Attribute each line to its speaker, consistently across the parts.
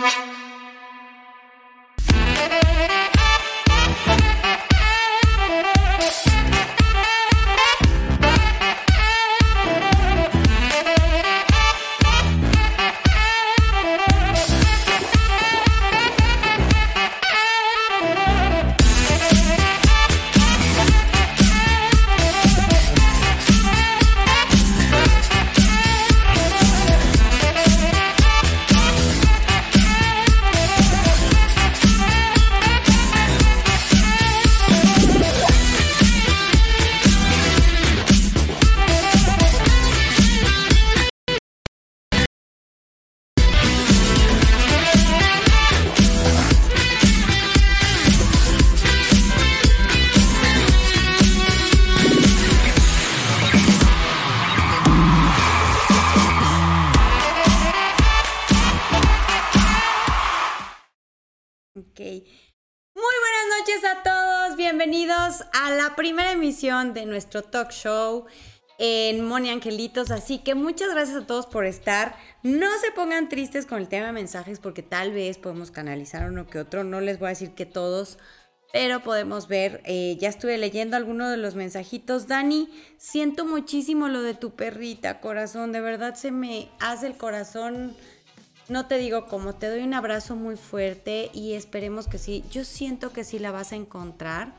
Speaker 1: thank you. Primera emisión de nuestro talk show en Moni Angelitos. Así que muchas gracias a todos por estar. No se pongan tristes con el tema de mensajes porque tal vez podemos canalizar uno que otro. No les voy a decir que todos, pero podemos ver. Eh, ya estuve leyendo algunos de los mensajitos. Dani, siento muchísimo lo de tu perrita, corazón. De verdad se me hace el corazón. No te digo cómo, te doy un abrazo muy fuerte y esperemos que sí. Yo siento que sí la vas a encontrar.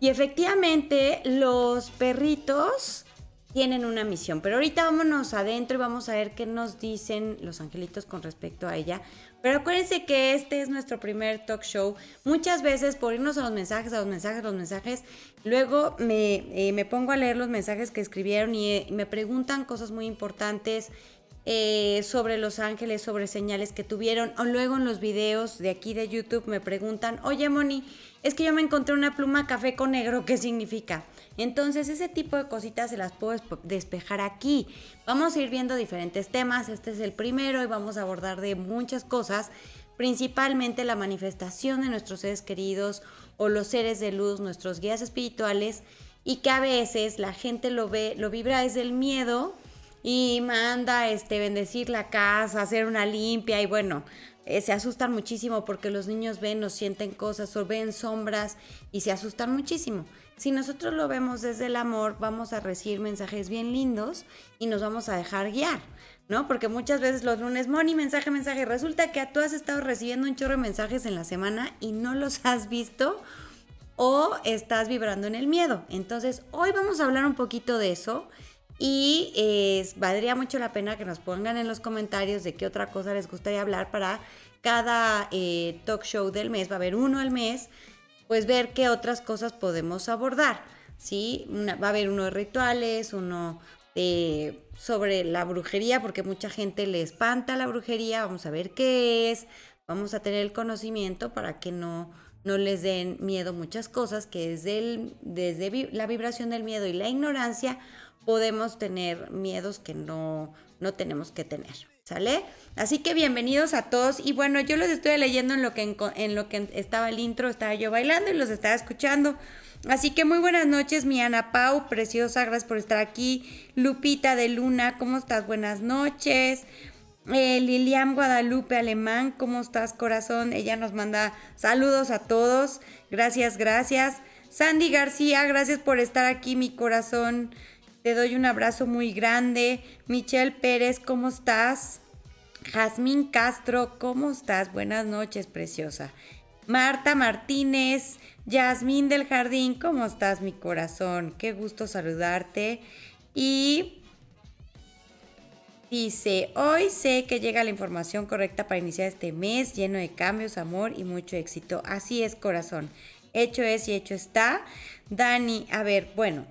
Speaker 1: Y efectivamente los perritos tienen una misión, pero ahorita vámonos adentro y vamos a ver qué nos dicen los angelitos con respecto a ella. Pero acuérdense que este es nuestro primer talk show. Muchas veces por irnos a los mensajes, a los mensajes, a los mensajes, luego me, eh, me pongo a leer los mensajes que escribieron y eh, me preguntan cosas muy importantes. Eh, sobre los ángeles, sobre señales que tuvieron, o luego en los videos de aquí de YouTube me preguntan, oye Moni, es que yo me encontré una pluma café con negro, ¿qué significa? Entonces ese tipo de cositas se las puedo despejar aquí. Vamos a ir viendo diferentes temas, este es el primero y vamos a abordar de muchas cosas, principalmente la manifestación de nuestros seres queridos o los seres de luz, nuestros guías espirituales, y que a veces la gente lo ve, lo vibra desde el miedo y manda este bendecir la casa, hacer una limpia y bueno, eh, se asustan muchísimo porque los niños ven o sienten cosas o ven sombras y se asustan muchísimo. Si nosotros lo vemos desde el amor, vamos a recibir mensajes bien lindos y nos vamos a dejar guiar, ¿no? Porque muchas veces los lunes, Moni, mensaje, mensaje, resulta que tú has estado recibiendo un chorro de mensajes en la semana y no los has visto o estás vibrando en el miedo. Entonces, hoy vamos a hablar un poquito de eso. Y eh, valdría mucho la pena que nos pongan en los comentarios de qué otra cosa les gustaría hablar para cada eh, talk show del mes, va a haber uno al mes, pues ver qué otras cosas podemos abordar. ¿sí? va a haber uno de rituales, uno sobre la brujería, porque mucha gente le espanta la brujería, vamos a ver qué es, vamos a tener el conocimiento para que no, no les den miedo muchas cosas, que desde, el, desde la vibración del miedo y la ignorancia podemos tener miedos que no, no tenemos que tener. ¿Sale? Así que bienvenidos a todos. Y bueno, yo los estoy leyendo en lo que, en, lo que estaba el intro, estaba yo bailando y los estaba escuchando. Así que muy buenas noches, mi Ana Pau, preciosa, gracias por estar aquí. Lupita de Luna, ¿cómo estás? Buenas noches. Eh, Lilian Guadalupe Alemán, ¿cómo estás, corazón? Ella nos manda saludos a todos. Gracias, gracias. Sandy García, gracias por estar aquí, mi corazón. Te doy un abrazo muy grande. Michelle Pérez, ¿cómo estás? Jazmín Castro, ¿cómo estás? Buenas noches, preciosa. Marta Martínez, Yasmín del Jardín, ¿cómo estás, mi corazón? Qué gusto saludarte. Y dice, hoy sé que llega la información correcta para iniciar este mes lleno de cambios, amor y mucho éxito. Así es, corazón. Hecho es y hecho está. Dani, a ver, bueno,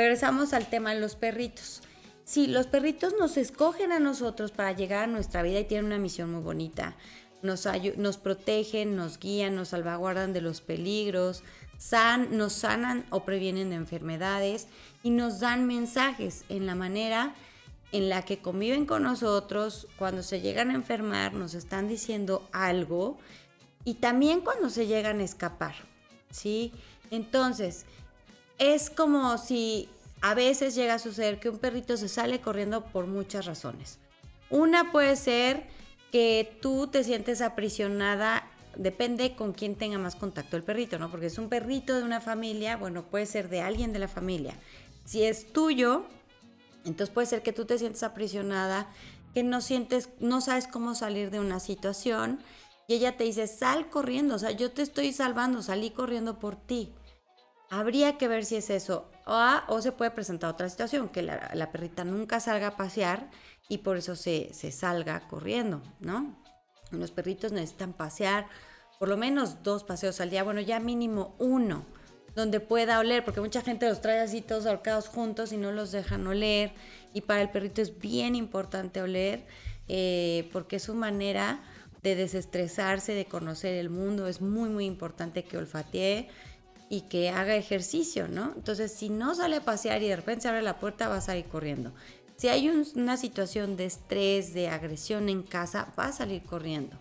Speaker 1: Regresamos al tema de los perritos. Sí, los perritos nos escogen a nosotros para llegar a nuestra vida y tienen una misión muy bonita. Nos, nos protegen, nos guían, nos salvaguardan de los peligros, san nos sanan o previenen de enfermedades y nos dan mensajes en la manera en la que conviven con nosotros, cuando se llegan a enfermar, nos están diciendo algo y también cuando se llegan a escapar, ¿sí? Entonces, es como si a veces llega a suceder que un perrito se sale corriendo por muchas razones. Una puede ser que tú te sientes aprisionada, depende con quién tenga más contacto el perrito, ¿no? Porque es un perrito de una familia, bueno, puede ser de alguien de la familia. Si es tuyo, entonces puede ser que tú te sientes aprisionada, que no sientes, no sabes cómo salir de una situación y ella te dice, sal corriendo, o sea, yo te estoy salvando, salí corriendo por ti. Habría que ver si es eso. O, se puede presentar otra situación, que la, perrita nunca salga a pasear y por eso se, se salga corriendo, ¿no? Los perritos necesitan pasear por lo menos dos paseos al día, bueno, ya mínimo uno donde pueda oler, porque mucha gente los trae así todos ahorcados juntos y no los dejan oler. Y para el perrito es bien importante oler, eh, porque es su manera de desestresarse, de conocer el mundo. Es muy, muy importante que olfatee y que haga ejercicio, ¿no? Entonces, si no sale a pasear y de repente se abre la puerta, va a salir corriendo. Si hay una situación de estrés, de agresión en casa, va a salir corriendo.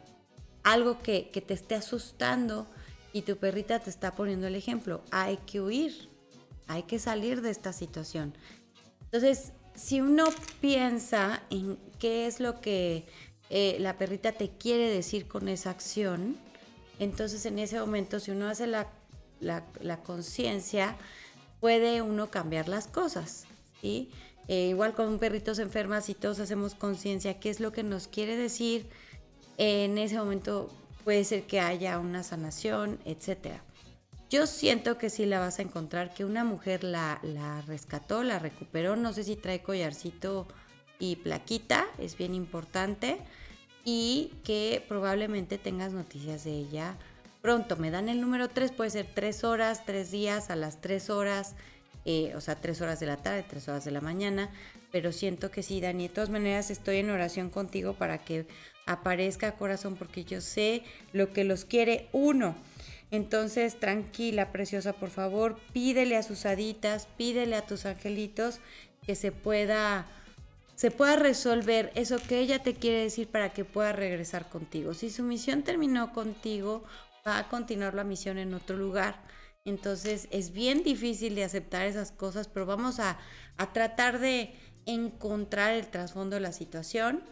Speaker 1: Algo que, que te esté asustando, y tu perrita te está poniendo el ejemplo. Hay que huir, hay que salir de esta situación. Entonces, si uno piensa en qué es lo que eh, la perrita te quiere decir con esa acción, entonces en ese momento, si uno hace la, conciencia, puede uno cambiar las cosas. ¿sí? Eh, igual con perritos enfermas, y todos hacemos conciencia, qué es lo que nos quiere decir, en ese momento puede ser que haya una sanación, etc. Yo siento que sí la vas a encontrar, que una mujer la, la rescató, la recuperó, no sé si trae collarcito y plaquita, es bien importante, y que probablemente tengas noticias de ella pronto. Me dan el número 3, puede ser 3 horas, 3 días, a las 3 horas, eh, o sea, 3 horas de la tarde, 3 horas de la mañana, pero siento que sí, Dani. De todas maneras, estoy en oración contigo para que aparezca corazón porque yo sé lo que los quiere uno. Entonces, tranquila, preciosa, por favor, pídele a sus haditas, pídele a tus angelitos que se pueda se pueda resolver eso que ella te quiere decir para que pueda regresar contigo. Si su misión terminó contigo, a continuar la misión en otro lugar. Entonces es bien difícil de aceptar esas cosas, pero vamos a, a tratar de encontrar el trasfondo de la situación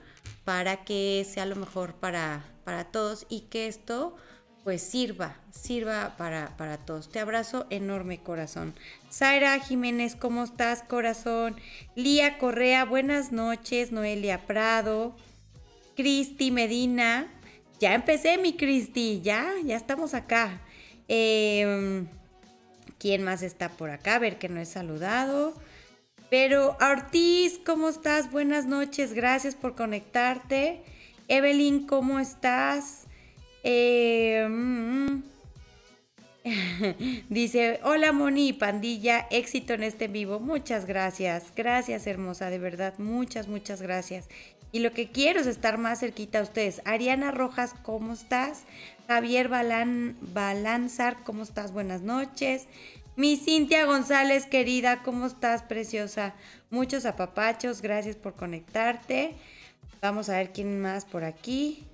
Speaker 1: para que sea lo mejor para, para todos y que esto pues sirva, sirva para, para todos. Te abrazo enorme corazón. Zaira Jiménez, ¿cómo estás corazón? Lía Correa, buenas noches. Noelia Prado. Cristi Medina. Ya empecé mi Cristi, ya, ya estamos acá. Em, ¿Quién más está por acá? A ver que no he saludado. Pero Ortiz, ¿cómo estás? Buenas noches, gracias por conectarte. Evelyn, ¿cómo estás? Mm, dice, hola Moni pandilla, éxito en este vivo. Muchas gracias, gracias hermosa, de verdad, muchas, muchas gracias. Y lo que quiero es estar más cerquita a ustedes. Ariana Rojas, ¿cómo estás? Javier Balan, Balanzar, ¿cómo estás? Buenas noches. Mi Cintia González, querida, ¿cómo estás, preciosa? Muchos apapachos, gracias por conectarte. Vamos a ver quién más por aquí.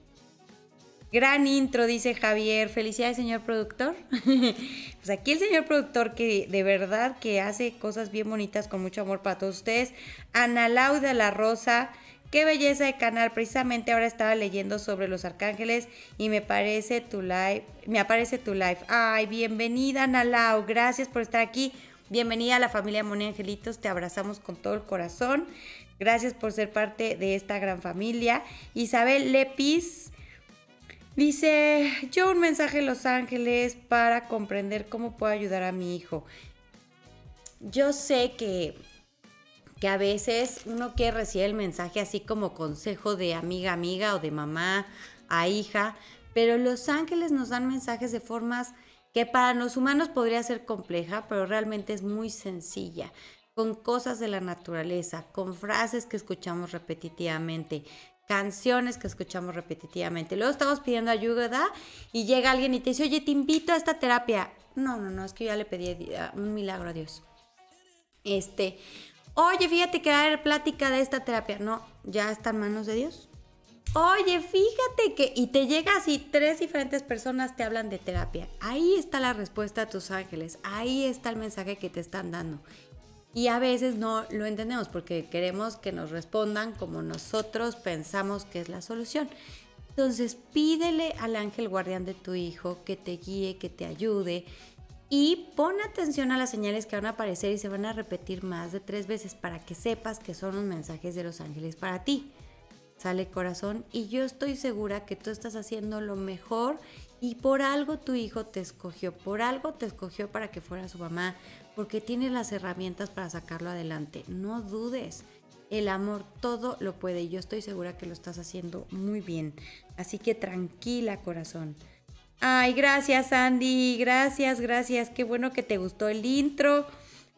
Speaker 1: Gran intro, dice Javier. Felicidades, señor productor. pues aquí el señor productor que de verdad que hace cosas bien bonitas con mucho amor para todos ustedes. Ana Lauda La Rosa. Qué belleza de canal. Precisamente ahora estaba leyendo sobre los arcángeles y me parece tu live, me aparece tu live. Ay, bienvenida Nalau, gracias por estar aquí. Bienvenida a la familia Moni Angelitos, te abrazamos con todo el corazón. Gracias por ser parte de esta gran familia. Isabel Lepis dice, yo un mensaje en Los Ángeles para comprender cómo puedo ayudar a mi hijo. Yo sé que que a veces uno quiere recibir el mensaje así como consejo de amiga amiga o de mamá a hija, pero los ángeles nos dan mensajes de formas que para los humanos podría ser compleja, pero realmente es muy sencilla, con cosas de la naturaleza, con frases que escuchamos repetitivamente, canciones que escuchamos repetitivamente. Luego estamos pidiendo ayuda y llega alguien y te dice, oye, te invito a esta terapia. No, no, no, es que yo ya le pedí un milagro a Dios. Este, Oye, fíjate que va a haber plática de esta terapia. No, ya está en manos de Dios. Oye, fíjate que... Y te llega así, tres diferentes personas te hablan de terapia. Ahí está la respuesta a tus ángeles. Ahí está el mensaje que te están dando. Y a veces no lo entendemos porque queremos que nos respondan como nosotros pensamos que es la solución. Entonces pídele al ángel guardián de tu hijo que te guíe, que te ayude y pon atención a las señales que van a aparecer y se van a repetir más de tres veces para que sepas que son los mensajes de los ángeles para ti. Sale corazón y yo estoy segura que tú estás haciendo lo mejor y por algo tu hijo te escogió, por algo te escogió para que fuera su mamá, porque tiene las herramientas para sacarlo adelante. No dudes, el amor todo lo puede y yo estoy segura que lo estás haciendo muy bien. Así que tranquila corazón. Ay, gracias Andy, gracias, gracias. Qué bueno que te gustó el intro.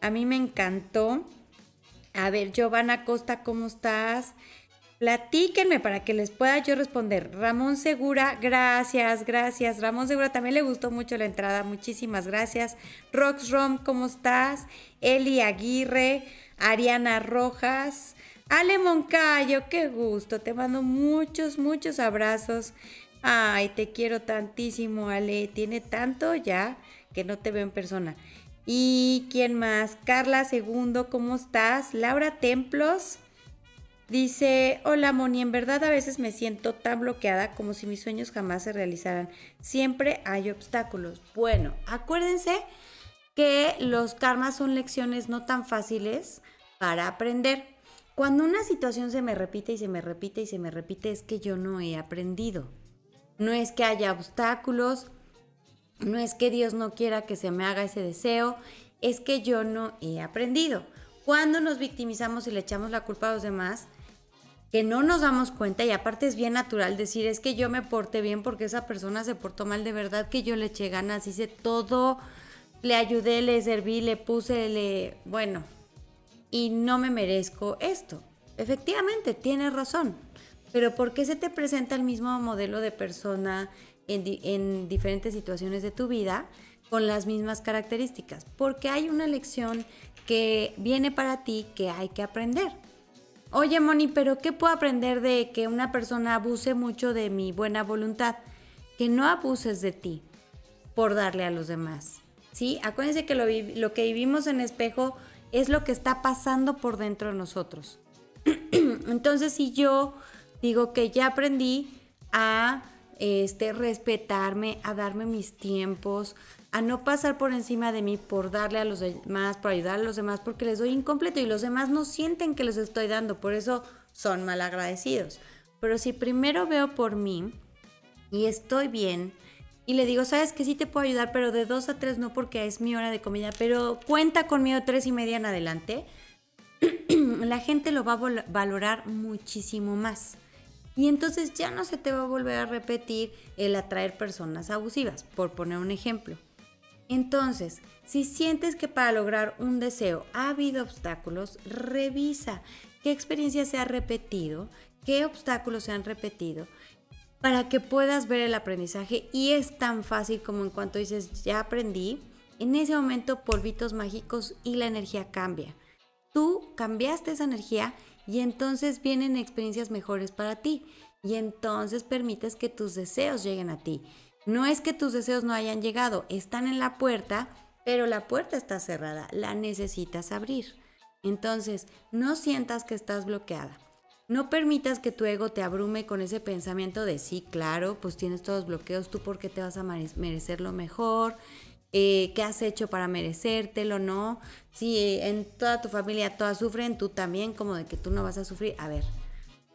Speaker 1: A mí me encantó. A ver, Giovanna Costa, ¿cómo estás? Platíquenme para que les pueda yo responder. Ramón Segura, gracias, gracias. Ramón Segura también le gustó mucho la entrada, muchísimas gracias. Rox Rom, ¿cómo estás? Eli Aguirre, Ariana Rojas, Ale Moncayo, qué gusto. Te mando muchos, muchos abrazos. Ay, te quiero tantísimo, Ale. Tiene tanto ya que no te veo en persona. ¿Y quién más? Carla Segundo, ¿cómo estás? Laura Templos. Dice, hola Moni, en verdad a veces me siento tan bloqueada como si mis sueños jamás se realizaran. Siempre hay obstáculos. Bueno, acuérdense que los karmas son lecciones no tan fáciles para aprender. Cuando una situación se me repite y se me repite y se me repite es que yo no he aprendido. No es que haya obstáculos, no es que Dios no quiera que se me haga ese deseo, es que yo no he aprendido. Cuando nos victimizamos y le echamos la culpa a los demás, que no nos damos cuenta y aparte es bien natural decir es que yo me porté bien porque esa persona se portó mal de verdad que yo le eché ganas, hice todo, le ayudé, le serví, le puse, le... bueno, y no me merezco esto. Efectivamente, tienes razón, pero ¿por qué se te presenta el mismo modelo de persona en, en diferentes situaciones de tu vida con las mismas características? Porque hay una lección que viene para ti que hay que aprender. Oye, Moni, pero ¿qué puedo aprender de que una persona abuse mucho de mi buena voluntad? Que no abuses de ti por darle a los demás. ¿Sí? Acuérdense que lo, lo que vivimos en espejo es lo que está pasando por dentro de nosotros. Entonces, si yo digo que ya aprendí a este, respetarme, a darme mis tiempos, a no pasar por encima de mí por darle a los demás, por ayudar a los demás, porque les doy incompleto y los demás no sienten que les estoy dando, por eso son mal agradecidos. Pero si primero veo por mí y estoy bien y le digo, sabes que sí te puedo ayudar, pero de dos a tres no porque es mi hora de comida, pero cuenta conmigo tres y media en adelante, la gente lo va a valorar muchísimo más. Y entonces ya no se te va a volver a repetir el atraer personas abusivas, por poner un ejemplo. Entonces, si sientes que para lograr un deseo ha habido obstáculos, revisa qué experiencias se ha repetido, qué obstáculos se han repetido, para que puedas ver el aprendizaje. Y es tan fácil como en cuanto dices, ya aprendí, en ese momento polvitos mágicos y la energía cambia. Tú cambiaste esa energía y entonces vienen experiencias mejores para ti. Y entonces permites que tus deseos lleguen a ti. No es que tus deseos no hayan llegado, están en la puerta, pero la puerta está cerrada, la necesitas abrir. Entonces, no sientas que estás bloqueada. No permitas que tu ego te abrume con ese pensamiento de sí, claro, pues tienes todos bloqueos, tú por qué te vas a merecer lo mejor, eh, qué has hecho para merecértelo, ¿no? Si en toda tu familia todas sufren, tú también, como de que tú no vas a sufrir. A ver,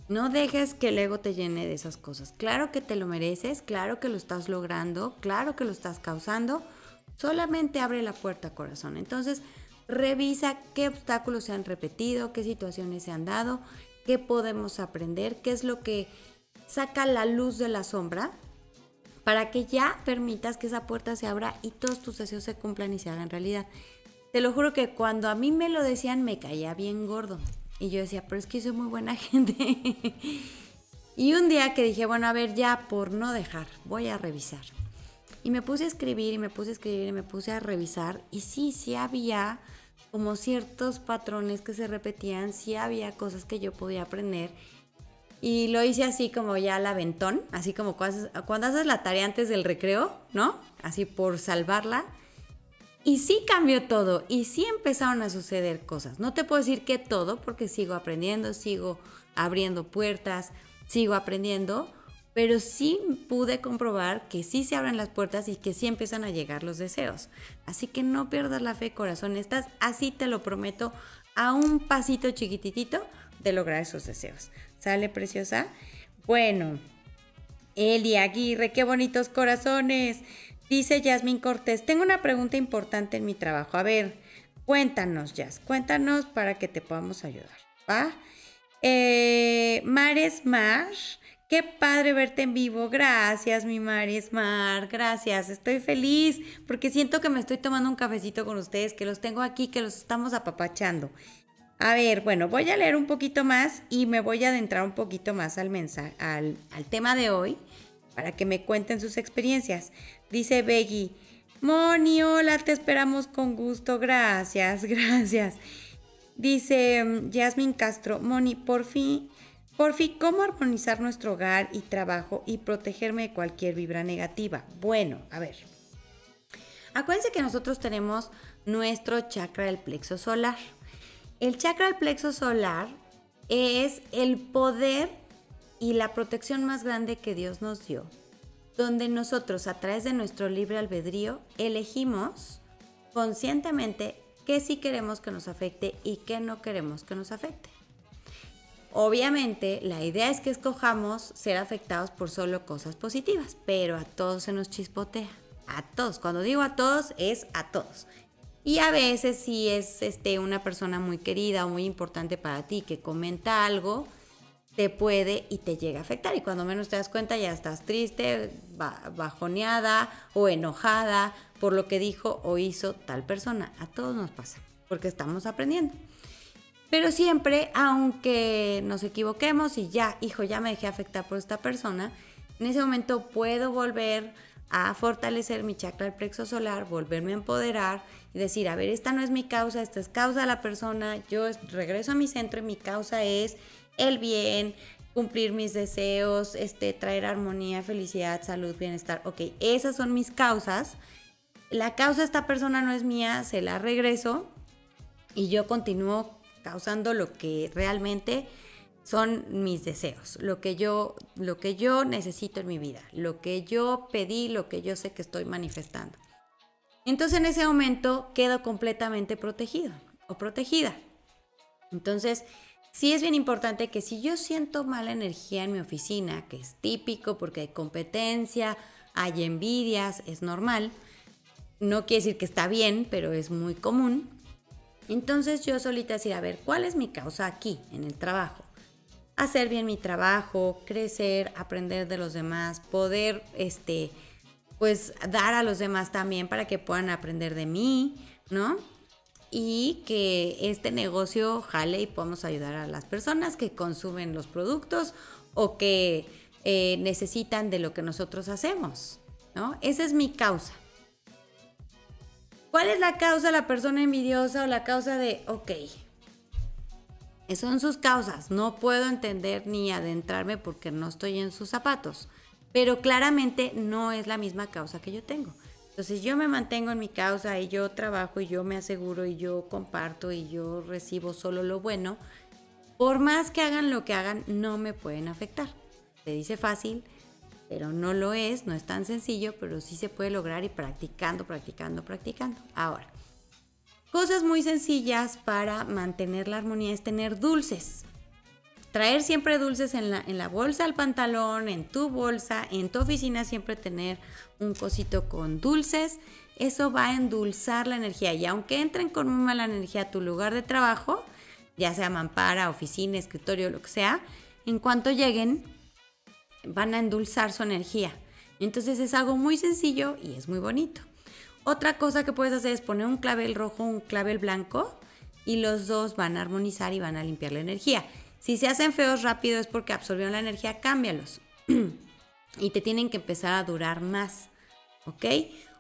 Speaker 1: no dejes que el ego te llene de esas cosas. Claro que te lo mereces, claro que lo estás logrando, claro que lo estás causando. Solamente abre la puerta, corazón. Entonces, revisa qué obstáculos se han repetido, qué situaciones se han dado, qué podemos aprender, qué es lo que saca la luz de la sombra para que ya permitas que esa puerta se abra y todos tus deseos se cumplan y se hagan realidad. Te lo juro que cuando a mí me lo decían me caía bien gordo. Y yo decía, pero es que soy muy buena gente. y un día que dije, bueno, a ver, ya por no dejar, voy a revisar. Y me puse a escribir y me puse a escribir y me puse a revisar. Y sí, sí había como ciertos patrones que se repetían, sí había cosas que yo podía aprender. Y lo hice así como ya al aventón, así como cuando, haces la tarea antes del recreo, ¿no? Así por salvarla. Y sí cambió todo y sí empezaron a suceder cosas. No te puedo decir que todo porque sigo aprendiendo, sigo abriendo puertas, sigo aprendiendo, pero sí pude comprobar que sí se abren las puertas y que sí empiezan a llegar los deseos. Así que no pierdas la fe, corazón. Estás, así te lo prometo, a un pasito chiquititito de lograr esos deseos. ¿Sale, preciosa? Bueno, Eli Aguirre, qué bonitos corazones. Dice Yasmin Cortés, tengo una pregunta importante en mi trabajo. A ver, cuéntanos, Jazz, cuéntanos para que te podamos ayudar. ¿Va? Eh, Mares Mar Qué padre verte en vivo. Gracias, mi Mar. Gracias. Estoy feliz porque siento que me estoy tomando un cafecito con ustedes, que los tengo aquí, que los estamos apapachando. A ver, bueno, voy a leer un poquito más y me voy a adentrar un poquito más al, mensaje, al, al tema de hoy para que me cuenten sus experiencias. Dice Beggy, Moni, hola, te esperamos con gusto. Gracias, gracias. Dice mm, Jasmine Castro, Moni, por fin por fin, ¿cómo armonizar nuestro hogar y trabajo y protegerme de cualquier vibra negativa? Bueno, a ver. Acuérdense que nosotros tenemos nuestro chakra del plexo solar. El chakra del plexo solar es el poder y la protección más grande que Dios nos dio, donde nosotros a través de nuestro libre albedrío elegimos conscientemente qué sí queremos que nos afecte y qué no queremos que nos afecte. Obviamente, la idea es que escojamos ser afectados por solo cosas positivas, pero a todos se nos chispotea. A todos. Cuando digo a todos, es a todos. Y a veces si es este, una persona muy querida o muy importante para ti que comenta algo, te puede y te llega a afectar. Y cuando menos te das cuenta ya estás triste, bajoneada o enojada por lo que dijo o hizo tal persona. A todos nos pasa, porque estamos aprendiendo. Pero siempre, aunque nos equivoquemos y ya, hijo, ya me dejé afectar por esta persona, en ese momento puedo volver a fortalecer mi chakra del plexo solar, volverme a empoderar y decir, a ver, esta no es mi causa, esta es causa de la persona, yo regreso a mi centro y mi causa es el bien, cumplir mis deseos, este, traer armonía, felicidad, salud, bienestar. Ok, esas son mis causas. La causa de esta persona no es mía, se la regreso y yo continúo causando lo que realmente son mis deseos, lo que yo lo que yo necesito en mi vida, lo que yo pedí, lo que yo sé que estoy manifestando. Entonces en ese momento quedo completamente protegido o protegida. Entonces, sí es bien importante que si yo siento mala energía en mi oficina, que es típico porque hay competencia, hay envidias, es normal, no quiere decir que está bien, pero es muy común. Entonces yo solita decir, a ver, ¿cuál es mi causa aquí en el trabajo? Hacer bien mi trabajo, crecer, aprender de los demás, poder, este, pues dar a los demás también para que puedan aprender de mí, ¿no? Y que este negocio jale y podamos ayudar a las personas que consumen los productos o que eh, necesitan de lo que nosotros hacemos, ¿no? Esa es mi causa. ¿Cuál es la causa de la persona envidiosa o la causa de, ok, son sus causas, no puedo entender ni adentrarme porque no estoy en sus zapatos, pero claramente no es la misma causa que yo tengo. Entonces yo me mantengo en mi causa y yo trabajo y yo me aseguro y yo comparto y yo recibo solo lo bueno, por más que hagan lo que hagan, no me pueden afectar. Se dice fácil, pero no lo es, no es tan sencillo, pero sí se puede lograr y practicando, practicando, practicando. Ahora, cosas muy sencillas para mantener la armonía es tener dulces. Traer siempre dulces en la, en la bolsa del pantalón, en tu bolsa, en tu oficina siempre tener un cosito con dulces. Eso va a endulzar la energía y aunque entren con muy mala energía a tu lugar de trabajo, ya sea mampara, oficina, escritorio, lo que sea, en cuanto lleguen, van a endulzar su energía. Entonces es algo muy sencillo y es muy bonito. Otra cosa que puedes hacer es poner un clavel rojo, un clavel blanco y los dos van a armonizar y van a limpiar la energía. Si se hacen feos rápido es porque absorbieron la energía, cámbialos. y te tienen que empezar a durar más. ¿Ok?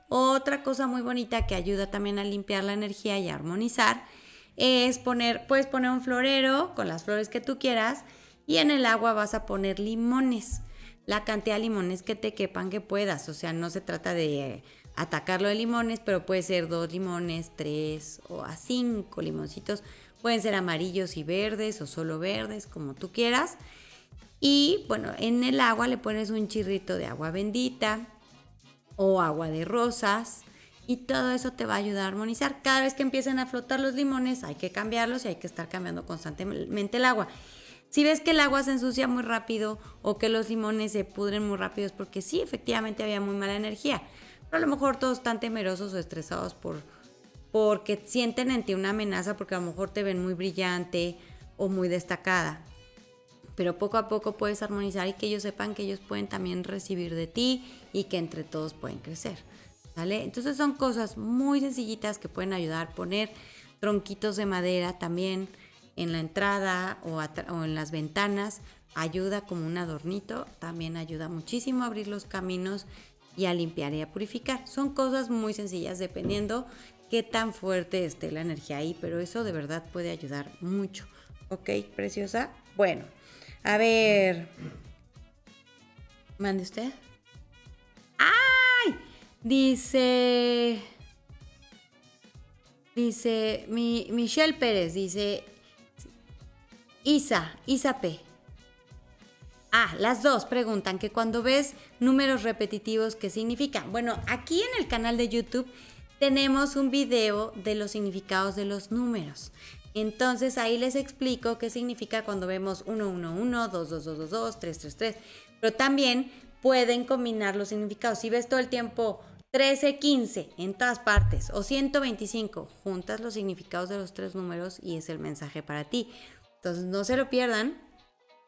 Speaker 1: Otra cosa muy bonita que ayuda también a limpiar la energía y a armonizar es poner, puedes poner un florero con las flores que tú quieras y en el agua vas a poner limones la cantidad de limones que te quepan que puedas. O sea, no se trata de atacarlo de limones, pero puede ser dos limones, tres o a cinco limoncitos. Pueden ser amarillos y verdes o solo verdes, como tú quieras. Y bueno, en el agua le pones un chirrito de agua bendita o agua de rosas y todo eso te va a ayudar a armonizar. Cada vez que empiecen a flotar los limones hay que cambiarlos y hay que estar cambiando constantemente el agua. Si ves que el agua se ensucia muy rápido o que los limones se pudren muy rápido es porque sí, efectivamente había muy mala energía. Pero a lo mejor todos están temerosos o estresados por, porque sienten en ti una amenaza porque a lo mejor te ven muy brillante o muy destacada. Pero poco a poco puedes armonizar y que ellos sepan que ellos pueden también recibir de ti y que entre todos pueden crecer. ¿Vale? Entonces son cosas muy sencillitas que pueden ayudar. Poner tronquitos de madera también en la entrada o, o, en las ventanas ayuda como un adornito, también ayuda muchísimo a abrir los caminos y a limpiar y a purificar. Son cosas muy sencillas dependiendo qué tan fuerte esté la energía ahí, pero eso de verdad puede ayudar mucho. ¿Ok, preciosa? Bueno, a ver. ¿Mande usted? ¡Ay! Dice. Dice mi, Michelle Pérez, dice Isa, Isa P. Ah, las dos preguntan que cuando ves números repetitivos, ¿qué significan? Bueno, aquí en el canal de YouTube tenemos un video de los significados de los números. Entonces ahí les explico qué significa cuando vemos 111, 22222, 333. Pero también pueden combinar los significados. Si ves todo el tiempo 13, 15 en todas partes o 125, juntas los significados de los tres números y es el mensaje para ti. Entonces no se lo pierdan,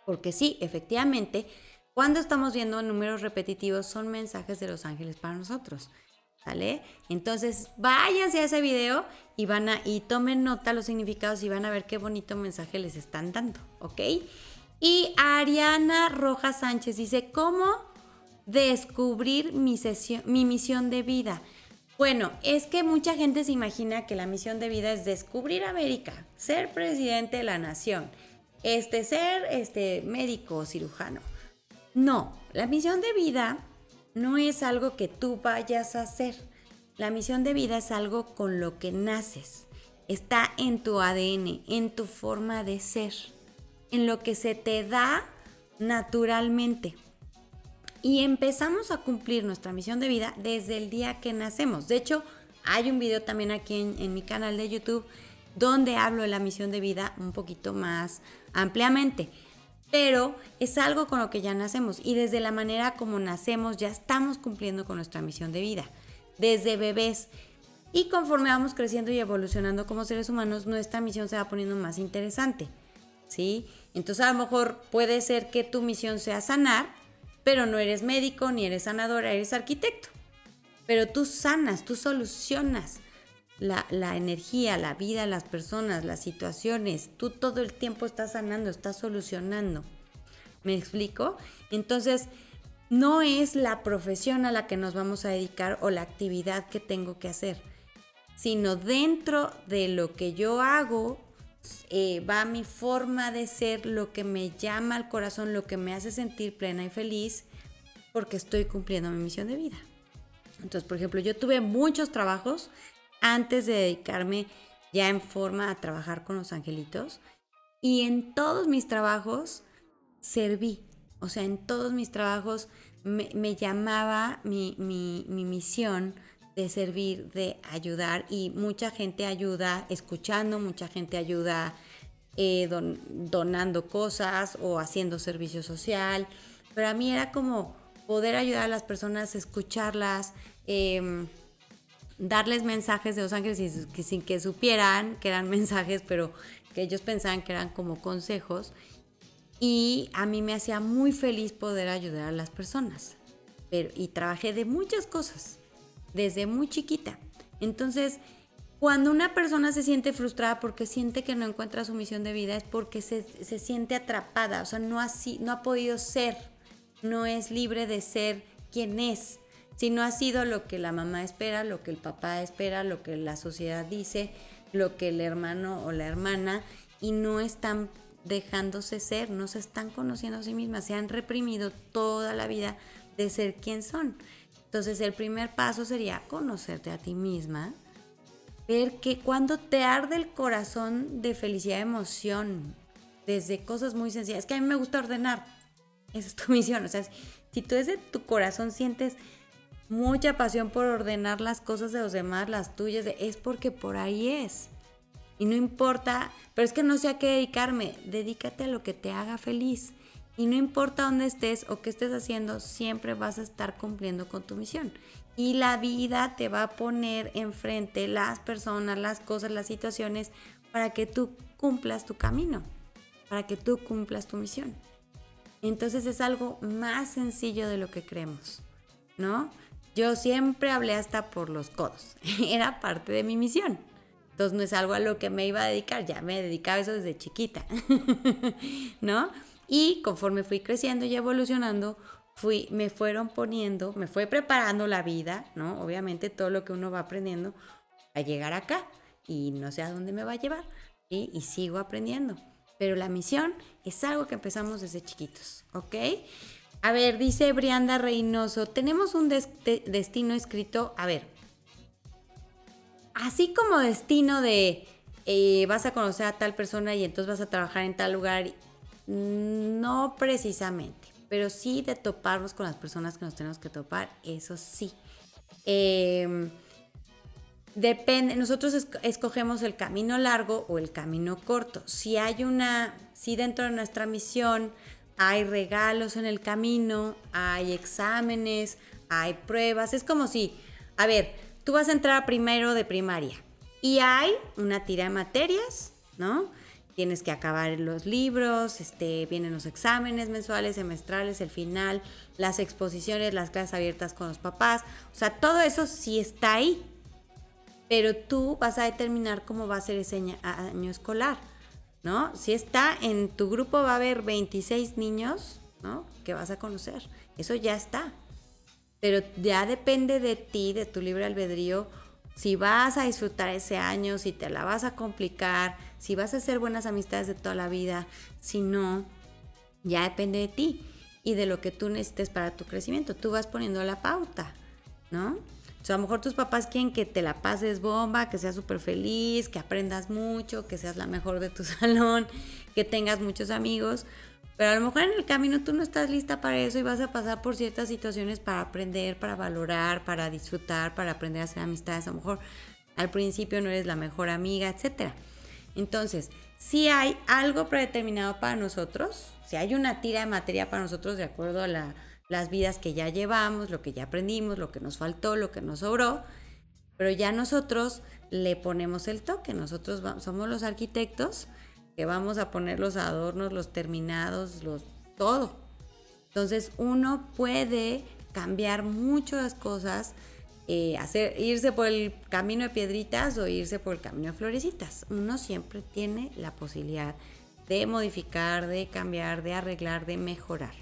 Speaker 1: porque sí, efectivamente, cuando estamos viendo números repetitivos son mensajes de los ángeles para nosotros. ¿Sale? Entonces, váyanse a ese video y van a tomen nota los significados y van a ver qué bonito mensaje les están dando, ¿ok? Y Ariana Rojas Sánchez dice, ¿cómo descubrir mi, mi misión de vida? Bueno, es que mucha gente se imagina que la misión de vida es descubrir América, ser presidente de la nación, este ser este médico o cirujano. No, la misión de vida no es algo que tú vayas a hacer. La misión de vida es algo con lo que naces. Está en tu ADN, en tu forma de ser, en lo que se te da naturalmente. Y empezamos a cumplir nuestra misión de vida desde el día que nacemos. De hecho, hay un video también aquí en, en mi canal de YouTube donde hablo de la misión de vida un poquito más ampliamente pero es algo con lo que ya nacemos y desde la manera como nacemos ya estamos cumpliendo con nuestra misión de vida, desde bebés. Y conforme vamos creciendo y evolucionando como seres humanos, nuestra misión se va poniendo más interesante, ¿sí? Entonces a lo mejor puede ser que tu misión sea sanar, pero no eres médico ni eres sanadora, eres arquitecto. Pero tú sanas, tú solucionas la, energía, la vida, las personas, las situaciones. Tú todo el tiempo estás sanando, estás solucionando. ¿Me explico? Entonces, no es la profesión a la que nos vamos a dedicar o la actividad que tengo que hacer, sino dentro de lo que yo hago eh, va mi forma de ser, lo que me llama al corazón, lo que me hace sentir plena y feliz, porque estoy cumpliendo mi misión de vida. Entonces, por ejemplo, yo tuve muchos trabajos antes de dedicarme ya en forma a trabajar con los angelitos. Y en todos mis trabajos serví. O sea, en todos mis trabajos me, llamaba mi, misión de servir, de ayudar. Y mucha gente ayuda escuchando, mucha gente ayuda eh, donando cosas o haciendo servicio social. Pero a mí era como poder ayudar a las personas, escucharlas. Em, darles mensajes de los ángeles sin, que supieran que eran mensajes, pero que ellos pensaban que eran como consejos. Y a mí me hacía muy feliz poder ayudar a las personas. Pero, y trabajé de muchas cosas, desde muy chiquita. Entonces, cuando una persona se siente frustrada porque siente que no encuentra su misión de vida, es porque se, se siente atrapada, o sea, no ha, no ha podido ser, no es libre de ser quien es si no ha sido lo que la mamá espera, lo que el papá espera, lo que la sociedad dice, lo que el hermano o la hermana, y no están dejándose ser, no se están conociendo a sí mismas, se han reprimido toda la vida de ser quien son. Entonces el primer paso sería conocerte a ti misma, ver que cuando te arde el corazón de felicidad, emoción, desde cosas muy sencillas, es que a mí me gusta ordenar, esa es tu misión. O sea, si tú desde tu corazón sientes mucha pasión por ordenar las cosas de los demás, las tuyas, es porque por ahí es. Y no importa, pero es que no sé a qué dedicarme, dedícate a lo que te haga feliz. Y no importa dónde estés o qué estés haciendo, siempre vas a estar cumpliendo con tu misión. Y la vida te va a poner enfrente las personas, las cosas, las situaciones para que tú cumplas tu camino, para que tú cumplas tu misión. Entonces es algo más sencillo de lo que creemos, ¿no? Yo siempre hablé hasta por los codos, era parte de mi misión. Entonces no es algo a lo que me iba a dedicar, ya me dedicaba eso desde chiquita, ¿no? Y conforme fui creciendo y evolucionando, fui, me fueron poniendo, me fue preparando la vida, ¿no? Obviamente todo lo que uno va aprendiendo a llegar acá y no sé a dónde me va a llevar y sigo aprendiendo. Pero la misión es algo que empezamos desde chiquitos, ¿ok? A ver, dice Brianda Reynoso, tenemos un destino escrito, a ver, así como destino de eh, vas a conocer a tal persona y entonces vas a trabajar en tal lugar no precisamente, pero sí de toparnos con las personas que nos tenemos que topar, eso sí. Em, depende, nosotros escogemos el camino largo o el camino corto. Si hay una, si dentro de nuestra misión hay regalos en el camino, hay exámenes, hay pruebas, es como si, a ver, tú vas a entrar primero de primaria y hay una tira de materias, ¿no? tienes que acabar los libros, este, vienen los exámenes mensuales, semestrales, el final, las exposiciones, las clases abiertas con los papás. O sea, todo eso sí está ahí. Pero tú vas a determinar cómo va a ser ese año, escolar, ¿no? Si está en tu grupo va a haber 26 niños, ¿no? Que vas a conocer. Eso ya está. Pero ya depende de ti, de tu libre albedrío, si vas a disfrutar ese año, si te la vas a complicar, si vas a hacer buenas amistades de toda la vida, si no, ya depende de ti y de lo que tú necesites para tu crecimiento. Tú vas poniendo la pauta, ¿no? O a lo mejor tus papás quieren que te la pases bomba, que seas súper feliz, que aprendas mucho, que seas la mejor de tu salón, que tengas muchos amigos, pero a lo mejor en el camino tú no estás lista para eso y vas a pasar por ciertas situaciones para aprender, para valorar, para disfrutar, para aprender a hacer amistades. A lo mejor al principio no eres la mejor amiga, etc. Entonces, si hay algo predeterminado para nosotros, si hay una tira de materia para nosotros de acuerdo a las vidas que ya llevamos, lo que ya aprendimos, lo que nos faltó, lo que nos sobró, pero ya nosotros le ponemos el toque, nosotros somos los arquitectos que vamos a poner los adornos, los terminados, los todo. Entonces uno puede cambiar muchas cosas, eh, hacer, irse por el camino de piedritas o irse por el camino de florecitas. Uno siempre tiene la posibilidad de modificar, de cambiar, de arreglar, de mejorar.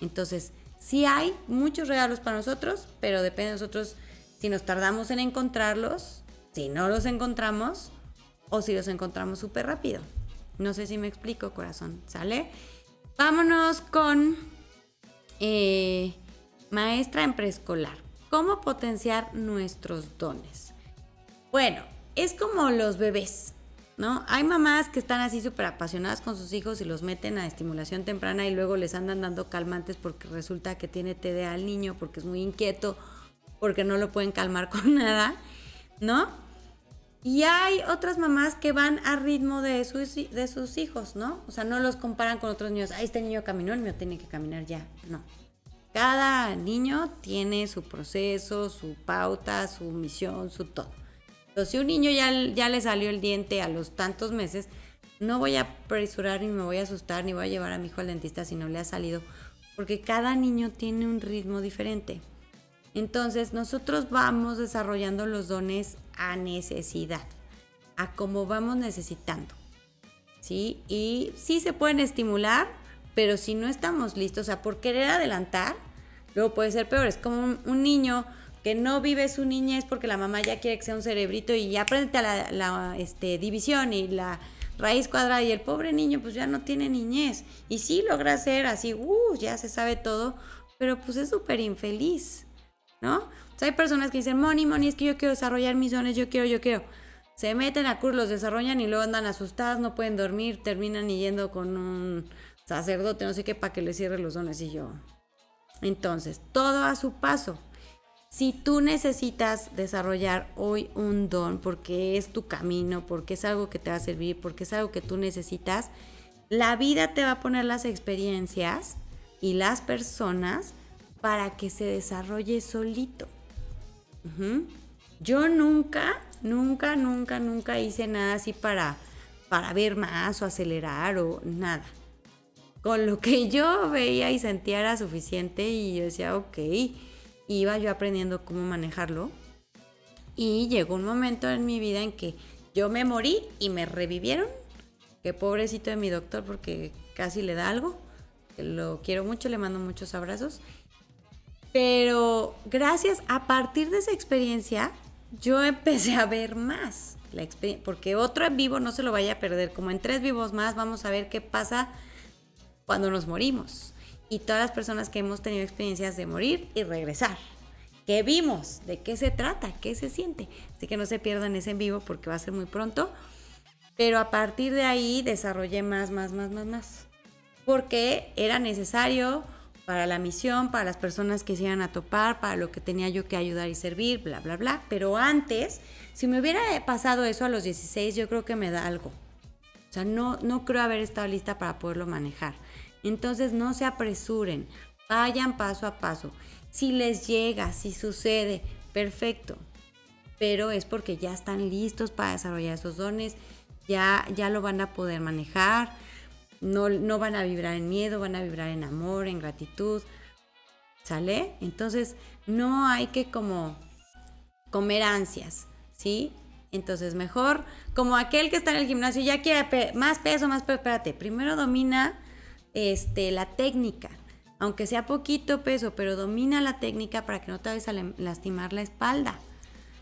Speaker 1: Entonces, sí hay muchos regalos para nosotros, pero depende de nosotros si nos tardamos en encontrarlos, si no los encontramos o si los encontramos súper rápido. No sé si me explico, corazón. ¿Sale? Vámonos con eh, maestra en preescolar. ¿Cómo potenciar nuestros dones? Bueno, es como los bebés, ¿no? Hay mamás que están así súper apasionadas con sus hijos y los meten a estimulación temprana y luego les andan dando calmantes porque resulta que tiene TDA al niño, porque es muy inquieto, porque no lo pueden calmar con nada, ¿no? Y hay otras mamás que van a ritmo de sus, de sus hijos, ¿no? O sea, no los comparan con otros niños. Ah, este niño caminó, el mío tiene que caminar ya. No. Cada niño tiene su proceso, su pauta, su misión, su todo. Si un niño ya, ya le salió el diente a los tantos meses, no voy a apresurar ni me voy a asustar ni voy a llevar a mi hijo al dentista si no le ha salido, porque cada niño tiene un ritmo diferente. Entonces nosotros vamos desarrollando los dones a necesidad, a como vamos necesitando. ¿Sí? Y sí se pueden estimular, pero si no estamos listos, o sea, por querer adelantar, luego puede ser peor. Es como un, niño que no vive su niñez porque la mamá ya quiere que sea un cerebrito y ya aprende la, la este, división y la raíz cuadrada y el pobre niño pues ya no tiene niñez y sí logra ser así, uh, ya se sabe todo, pero pues es súper infeliz. ¿no? O sea, hay personas que dicen, money, money, es que yo quiero desarrollar mis dones, yo quiero, yo quiero. Se meten a cursos, los desarrollan y luego andan asustadas, no pueden dormir, terminan yendo con un sacerdote, no sé qué, para que le cierre los dones y yo. Entonces, todo a su paso. Si tú necesitas desarrollar hoy un don porque es tu camino, porque es algo que te va a servir, porque es algo que tú necesitas, la vida te va a poner las experiencias y las personas para que se desarrolle solito. Yo nunca, nunca, nunca, nunca hice nada así para, para ver más o acelerar o nada. Con lo que yo veía y sentía era suficiente y yo decía, ok, iba yo aprendiendo cómo manejarlo. Y llegó un momento en mi vida en que yo me morí y me revivieron. Qué pobrecito de mi doctor porque casi le da algo. Lo quiero mucho, le mando muchos abrazos. Pero gracias a partir de esa experiencia, yo empecé a ver más. La porque otro en vivo no se lo vaya a perder. Como en tres vivos más, vamos a ver qué pasa cuando nos morimos. Y todas las personas que hemos tenido experiencias de morir y regresar. ¿Qué vimos? ¿De qué se trata? ¿Qué se siente? Así que no se pierdan ese en vivo porque va a ser muy pronto. Pero a partir de ahí desarrollé más, más, más, más, más. Porque era necesario para la misión, para las personas que se iban a topar, para lo que tenía yo que ayudar y servir, bla, bla, bla. Pero antes, si me hubiera pasado eso a los 16, yo creo que me da algo. O sea, no, no creo haber estado lista para poderlo manejar. Entonces no se apresuren, vayan paso a paso. Si les llega, si sucede, perfecto. Pero es porque ya están listos para desarrollar esos dones, ya, ya lo van a poder manejar no, van a vibrar en miedo, van a vibrar en amor, en gratitud. ¿Sale? Entonces no hay que como comer ansias, ¿sí? Entonces mejor, como aquel que está en el gimnasio ya quiere más peso, más peso, espérate, primero domina este, la técnica, aunque sea poquito peso, pero domina la técnica para que no te vayas a lastimar la espalda,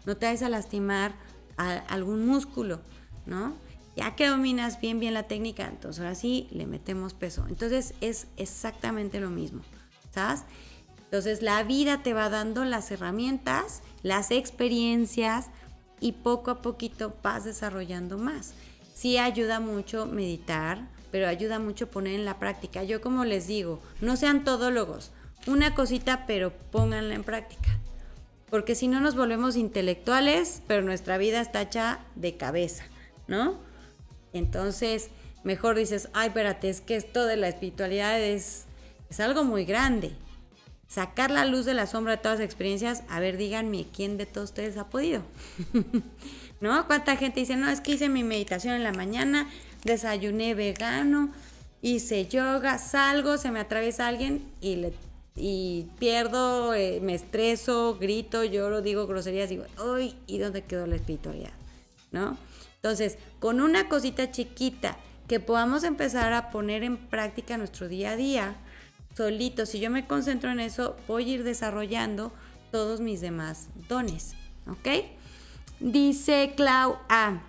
Speaker 1: no te vayas a lastimar algún músculo, ¿no? Ya que dominas bien bien la técnica, entonces ahora sí le metemos peso. Entonces es exactamente lo mismo, ¿sabes? Entonces la vida te va dando las herramientas, las experiencias y poco a poquito vas desarrollando más. Sí ayuda mucho meditar, pero ayuda mucho poner en la práctica. Yo como les digo, no sean todólogos, una cosita, pero pónganla en práctica. Porque si no nos volvemos intelectuales, pero nuestra vida está hecha de cabeza, ¿no? Entonces, mejor dices, ay, espérate, es que esto de la espiritualidad es, es algo muy grande. Sacar la luz de la sombra de todas las experiencias, a ver, díganme, ¿quién de todos ustedes ha podido? ¿No? ¿Cuánta gente dice, no, es que hice mi meditación en la mañana, desayuné vegano, hice yoga, salgo, se me atraviesa alguien y le y pierdo, eh, me estreso, grito, lloro, digo groserías, digo, uy, ¿y dónde quedó la espiritualidad? ¿No? Entonces, con una cosita chiquita que podamos empezar a poner en práctica nuestro día a día, solito, si yo me concentro en eso, voy a ir desarrollando todos mis demás dones, ¿ok? Dice Clau A.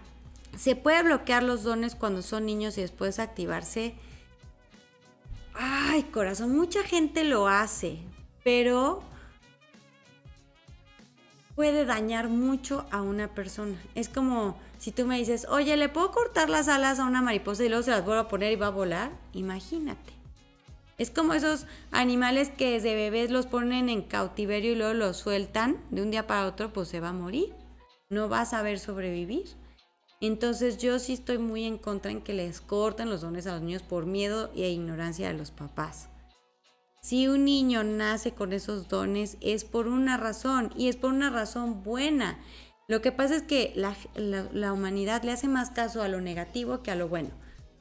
Speaker 1: ¿Se puede bloquear los dones cuando son niños y después activarse? Ay, corazón, mucha gente lo hace, pero puede dañar mucho a una persona. Es como si tú me dices, oye, ¿le puedo cortar las alas a una mariposa y luego se las vuelvo a poner y va a volar? Imagínate. Es como esos animales que desde bebés los ponen en cautiverio y luego los sueltan de un día para otro, pues se va a morir. No va a saber sobrevivir. Entonces yo sí estoy muy en contra en que les corten los dones a los niños por miedo e ignorancia de los papás. Si un niño nace con esos dones es por una razón y es por una razón buena. Lo que pasa es que la, humanidad le hace más caso a lo negativo que a lo bueno.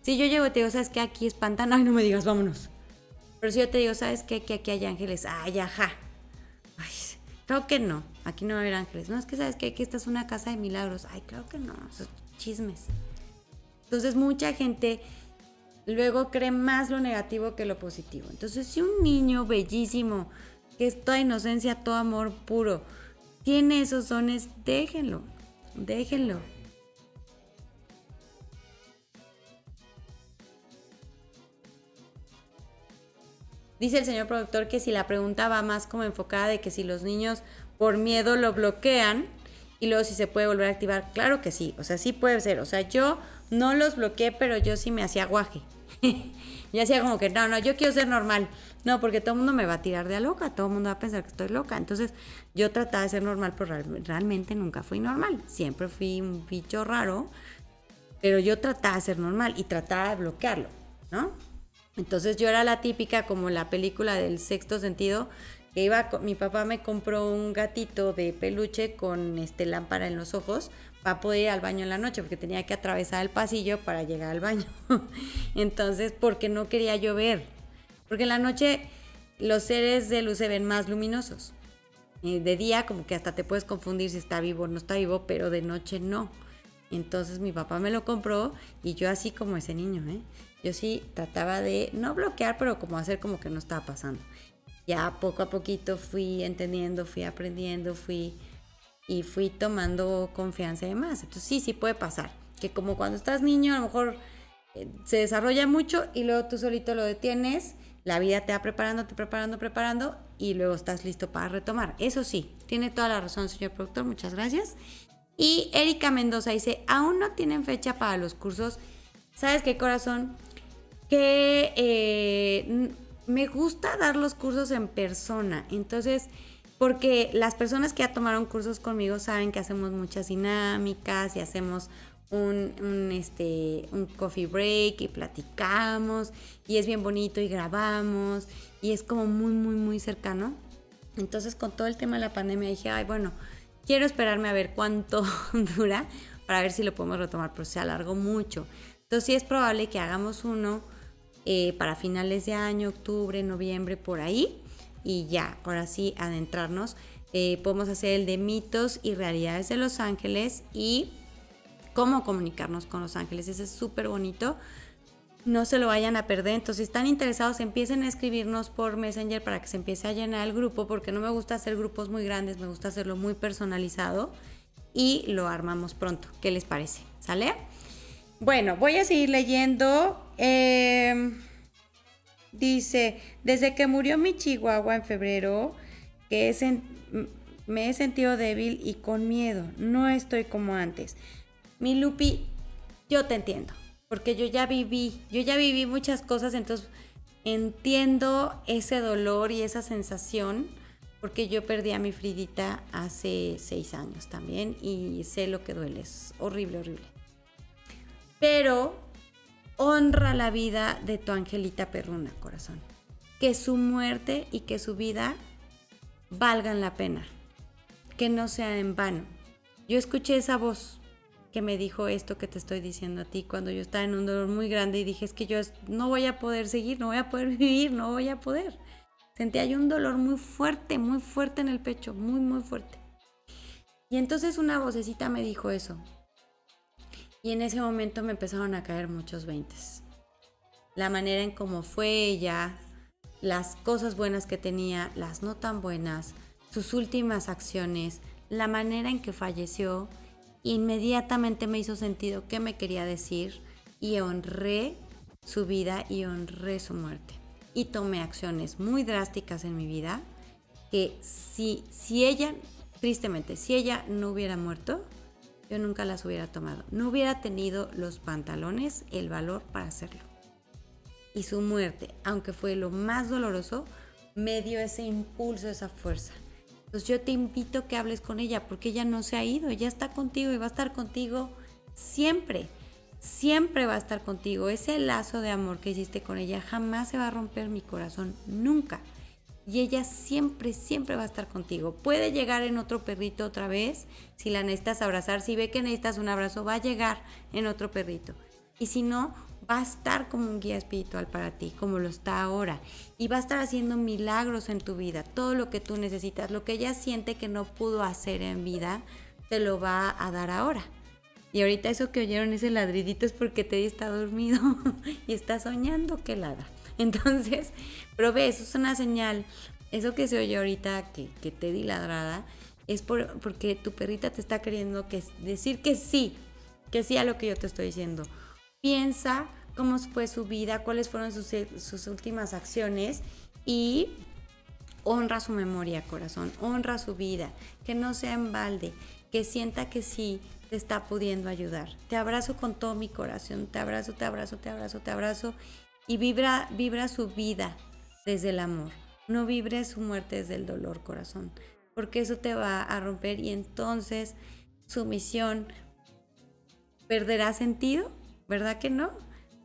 Speaker 1: Si yo llego y te digo, ¿sabes qué? Aquí espantan, ay, no me digas, vámonos. Pero si yo te digo, ¿sabes qué? Que aquí hay ángeles, ay, ajá. Ay, creo que no, aquí no va a haber ángeles. No, es que sabes que aquí esta es una casa de milagros. Ay, claro que no, esos chismes. Entonces mucha gente luego cree más lo negativo que lo positivo. Entonces, si un niño bellísimo, que es toda inocencia, todo amor puro, tiene esos dones, déjenlo, déjenlo. Dice el señor productor que si la pregunta va más como enfocada de que si los niños por miedo lo bloquean y luego si se puede volver a activar, claro que sí, o sea, sí puede ser, o sea, yo no los bloqueé, pero yo sí me hacía guaje. Y hacía como que, no, no, yo quiero ser normal. No, porque todo el mundo me va a tirar de a loca, todo el mundo va a pensar que estoy loca. Entonces yo trataba de ser normal, pero realmente nunca fui normal. Siempre fui un bicho raro, pero yo trataba de ser normal y trataba de bloquearlo, ¿no? Entonces yo era la típica como la película del sexto sentido, iba, mi papá me compró un gatito de peluche con este lámpara en los ojos para poder ir al baño en la noche, porque tenía que atravesar el pasillo para llegar al baño. Entonces, porque no quería llover, porque en la noche los seres de luz se ven más luminosos. de día como que hasta te puedes confundir si está vivo o no está vivo, pero de noche no. Entonces mi papá me lo compró y yo así como ese niño, ¿eh? Yo sí trataba de no bloquear, pero como hacer como que no estaba pasando. Ya poco a poquito fui entendiendo, fui aprendiendo, fui y fui tomando confianza y demás. Entonces sí, sí puede pasar. Que como cuando estás niño a lo mejor eh, se desarrolla mucho y luego tú solito lo detienes, la vida te va preparando, te preparando, preparando y luego estás listo para retomar. Eso sí, tiene toda la razón, señor productor, muchas gracias. Y Erika Mendoza dice, aún no tienen fecha para los cursos. ¿Sabes qué corazón? Que eh, me gusta dar los cursos en persona. Entonces, porque las personas que ya tomaron cursos conmigo saben que hacemos muchas dinámicas y hacemos un, este, un coffee break y platicamos y es bien bonito y grabamos y es como muy, muy, muy cercano. Entonces con todo el tema de la pandemia dije, ay, bueno, quiero esperarme a ver cuánto dura para ver si lo podemos retomar, pero se alargó mucho. Entonces sí es probable que hagamos uno eh, para finales de año, octubre, noviembre, por ahí y ya, ahora sí, adentrarnos. Eh, podemos hacer el de mitos y realidades de Los Ángeles y cómo comunicarnos con Los Ángeles. Ese es súper bonito. No se lo vayan a perder. Entonces, si están interesados, empiecen a escribirnos por Messenger para que se empiece a llenar el grupo, porque no me gusta hacer grupos muy grandes, me gusta hacerlo muy personalizado y lo armamos pronto. ¿Qué les parece? ¿Sale? Bueno, voy a seguir leyendo. Eh, Dice, desde que murió mi chihuahua en febrero, que me he sentido débil y con miedo. No estoy como antes. Mi Lupi, yo te entiendo, porque yo ya viví, yo ya viví muchas cosas, entonces entiendo ese dolor y esa sensación, porque yo perdí a mi Fridita hace seis años también y sé lo que duele, es horrible, horrible. Pero honra la vida de tu angelita perruna, corazón. Que su muerte y que su vida valgan la pena. Que no sea en vano. Yo escuché esa voz que me dijo esto que te estoy diciendo a ti cuando yo estaba en un dolor muy grande y dije es que yo no voy a poder seguir, no voy a poder vivir, no voy a poder. Sentía yo un dolor muy fuerte, muy fuerte en el pecho, muy, muy fuerte. Y entonces una vocecita me dijo eso, y en ese momento me empezaron a caer muchos veintes. La manera en cómo fue ella, las cosas buenas que tenía, las no tan buenas, sus últimas acciones, la manera en que falleció, inmediatamente me hizo sentido qué me quería decir y honré su vida y honré su muerte. Y tomé acciones muy drásticas en mi vida que si, si ella, tristemente, si ella no hubiera muerto, yo nunca las hubiera tomado. No hubiera tenido los pantalones, el valor para hacerlo. Y su muerte, aunque fue lo más doloroso, me dio ese impulso, esa fuerza. Entonces yo te invito a que hables con ella porque ella no se ha ido, ella está contigo y va a estar contigo siempre. Siempre va a estar contigo. Ese lazo de amor que hiciste con ella jamás se va a romper mi corazón, nunca y ella siempre, siempre va a estar contigo. Puede llegar en otro perrito otra vez, si la necesitas abrazar, si ve que necesitas un abrazo, va a llegar en otro perrito. Y si no, va a estar como un guía espiritual para ti, como lo está ahora. Y va a estar haciendo milagros en tu vida. Todo lo que tú necesitas, lo que ella siente que no pudo hacer en vida, te lo va a dar ahora. Y ahorita eso que oyeron ese ladridito es porque te está dormido y está soñando que ladra. Entonces, pero ve, eso es una señal. Eso que se oye ahorita, que, que te di ladrada, es por, porque tu perrita te está queriendo que, decir que sí, que sí a lo que yo te estoy diciendo. Piensa cómo fue su vida, cuáles fueron sus, sus últimas acciones y honra su memoria, corazón, honra su vida, que no sea en balde, que sienta que sí te está pudiendo ayudar. Te abrazo con todo mi corazón, te abrazo, te abrazo, te abrazo, te abrazo y vibra, vibra su vida desde el amor. No vibre su muerte desde el dolor, corazón, porque eso te va a romper y entonces su misión perderá sentido, ¿verdad que no?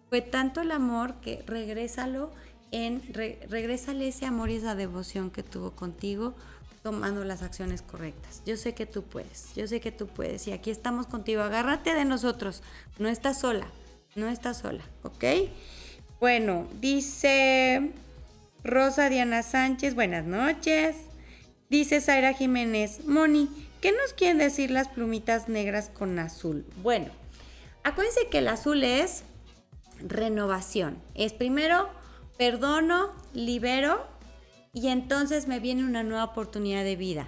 Speaker 1: Fue tanto el amor que regrésalo en, regrésale ese amor y esa devoción que tuvo contigo tomando las acciones correctas. Yo sé que tú puedes, yo sé que tú puedes y aquí estamos contigo. Agárrate de nosotros, no estás sola, no estás sola, ¿ok? Bueno, dice Rosa Diana Sánchez, buenas noches. Dice Zaira Jiménez, Moni, ¿qué nos quieren decir las plumitas negras con azul? Bueno, acuérdense que el azul es renovación. Es primero perdono, libero y entonces me viene una nueva oportunidad de vida.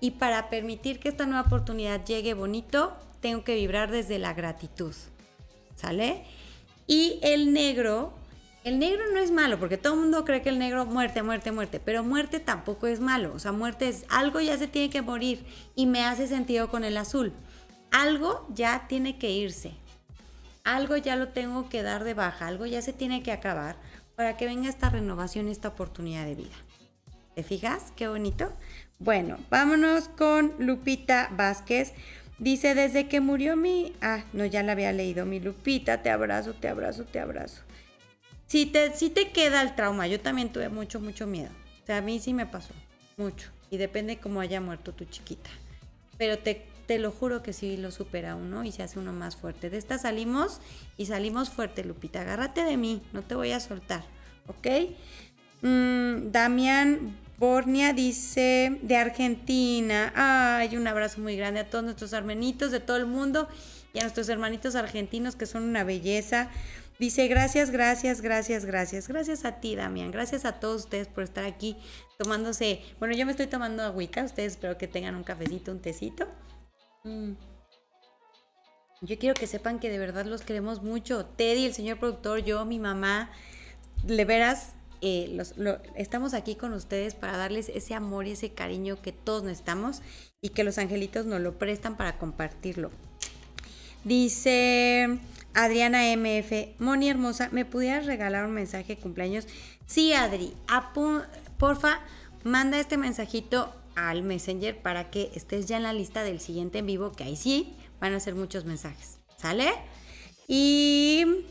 Speaker 1: Y para permitir que esta nueva oportunidad llegue bonito, tengo que vibrar desde la gratitud. ¿Sale? Y el negro, el negro no es malo, porque todo el mundo cree que el negro muerte, muerte, muerte, pero muerte tampoco es malo. O sea, muerte es algo ya se tiene que morir y me hace sentido con el azul. Algo ya tiene que irse. Algo ya lo tengo que dar de baja, algo ya se tiene que acabar para que venga esta renovación esta oportunidad de vida. ¿Te fijas? Qué bonito. Bueno, vámonos con Lupita Vázquez. Dice, desde que murió mi... Ah, no, ya la había leído. Mi Lupita, te abrazo, te abrazo, te abrazo. Si te, te queda el trauma, yo también tuve mucho, mucho miedo. O sea, a mí sí me pasó, mucho. Y depende cómo haya muerto tu chiquita. Pero te, te lo juro que sí lo supera uno y se hace uno más fuerte. De esta salimos y salimos fuerte, Lupita. Agárrate de mí, no te voy a soltar, ¿ok? Mm, Damián Bornia dice de Argentina. Ay, un abrazo muy grande a todos nuestros hermanitos de todo el mundo y a nuestros hermanitos argentinos que son una belleza. Dice gracias, gracias, gracias, gracias. Gracias a ti, Damián. Gracias a todos ustedes por estar aquí tomándose. Bueno, yo me estoy tomando agüita. Ustedes espero que tengan un cafecito, un tecito. Mm. Yo quiero que sepan que de verdad los queremos mucho. Teddy, el señor productor, yo, mi mamá. Le veras, eh, estamos aquí con ustedes para darles ese amor y ese cariño que todos necesitamos y que los angelitos nos lo prestan para compartirlo. Dice Adriana MF, Moni hermosa, ¿me pudieras regalar un mensaje de cumpleaños? Sí, Adri, porfa, manda este mensajito al Messenger para que estés ya en la lista del siguiente en vivo, que ahí sí van a ser muchos mensajes. ¿Sale? Y